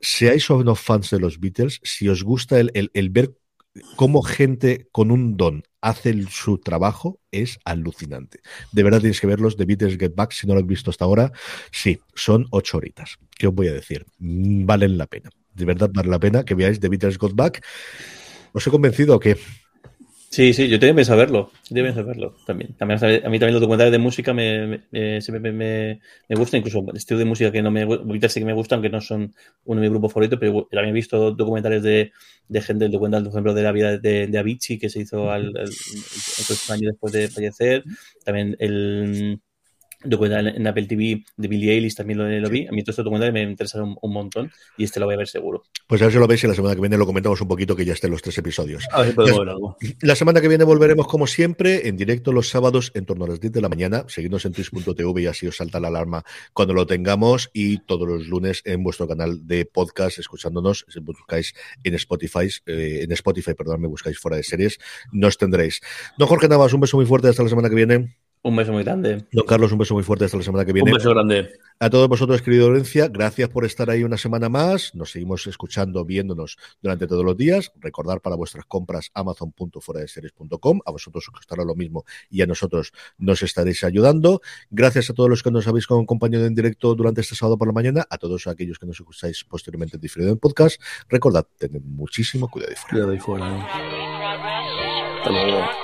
C: Seáis o no fans de los Beatles, si os gusta el, el, ver cómo gente con un don hace su trabajo, es alucinante. De verdad tienes que verlos de Beatles Get Back, si no lo has visto hasta ahora. Sí, son ocho horitas. ¿Qué os voy a decir? Mm, valen la pena. De verdad vale la pena que veáis The Beatles Get Back. ¿Os he convencido que
D: Sí, sí, yo tengo pensado verlo. Pensado verlo también. a mí también los documentales de música me, me, me, me, me gustan, incluso estilo de música que no me sí que me gustan, aunque no son uno de mis grupos favoritos, pero también he visto documentales de, de gente, el documental, por ejemplo, de la vida de, de Avicii, que se hizo al, al, año después de fallecer. También el documental en Apple TV de Billie Eilish también lo, vi. A mí todo este documental me interesa un, montón y este lo voy a ver seguro.
C: Pues a ver si lo veis y la semana que viene lo comentamos un poquito que ya estén los tres episodios. la, semana que viene volveremos como siempre en directo los sábados en torno a las 10 de la mañana. Seguidnos en twitch.tv y así os salta la alarma cuando lo tengamos y todos los lunes en vuestro canal de podcast escuchándonos. Si buscáis en Spotify, eh, en Spotify, perdón, me buscáis fuera de series, nos tendréis. Don Jorge Navas, un beso muy fuerte hasta la semana que viene.
D: Un beso muy grande.
C: Don Carlos, un beso muy fuerte hasta la semana que viene.
E: Un beso grande.
C: A todos vosotros, querido Lorencia, gracias por estar ahí una semana más. Nos seguimos escuchando, viéndonos durante todos los días. Recordar para vuestras compras amazon.foradeseries.com. A vosotros os costará lo mismo y a nosotros nos estaréis ayudando. Gracias a todos los que nos habéis acompañado en directo durante este sábado por la mañana. A todos aquellos que nos escucháis posteriormente en diferido en podcast. Recordad, tened muchísimo cuidado y fuera.
E: Cuidado y fuera. Hasta luego.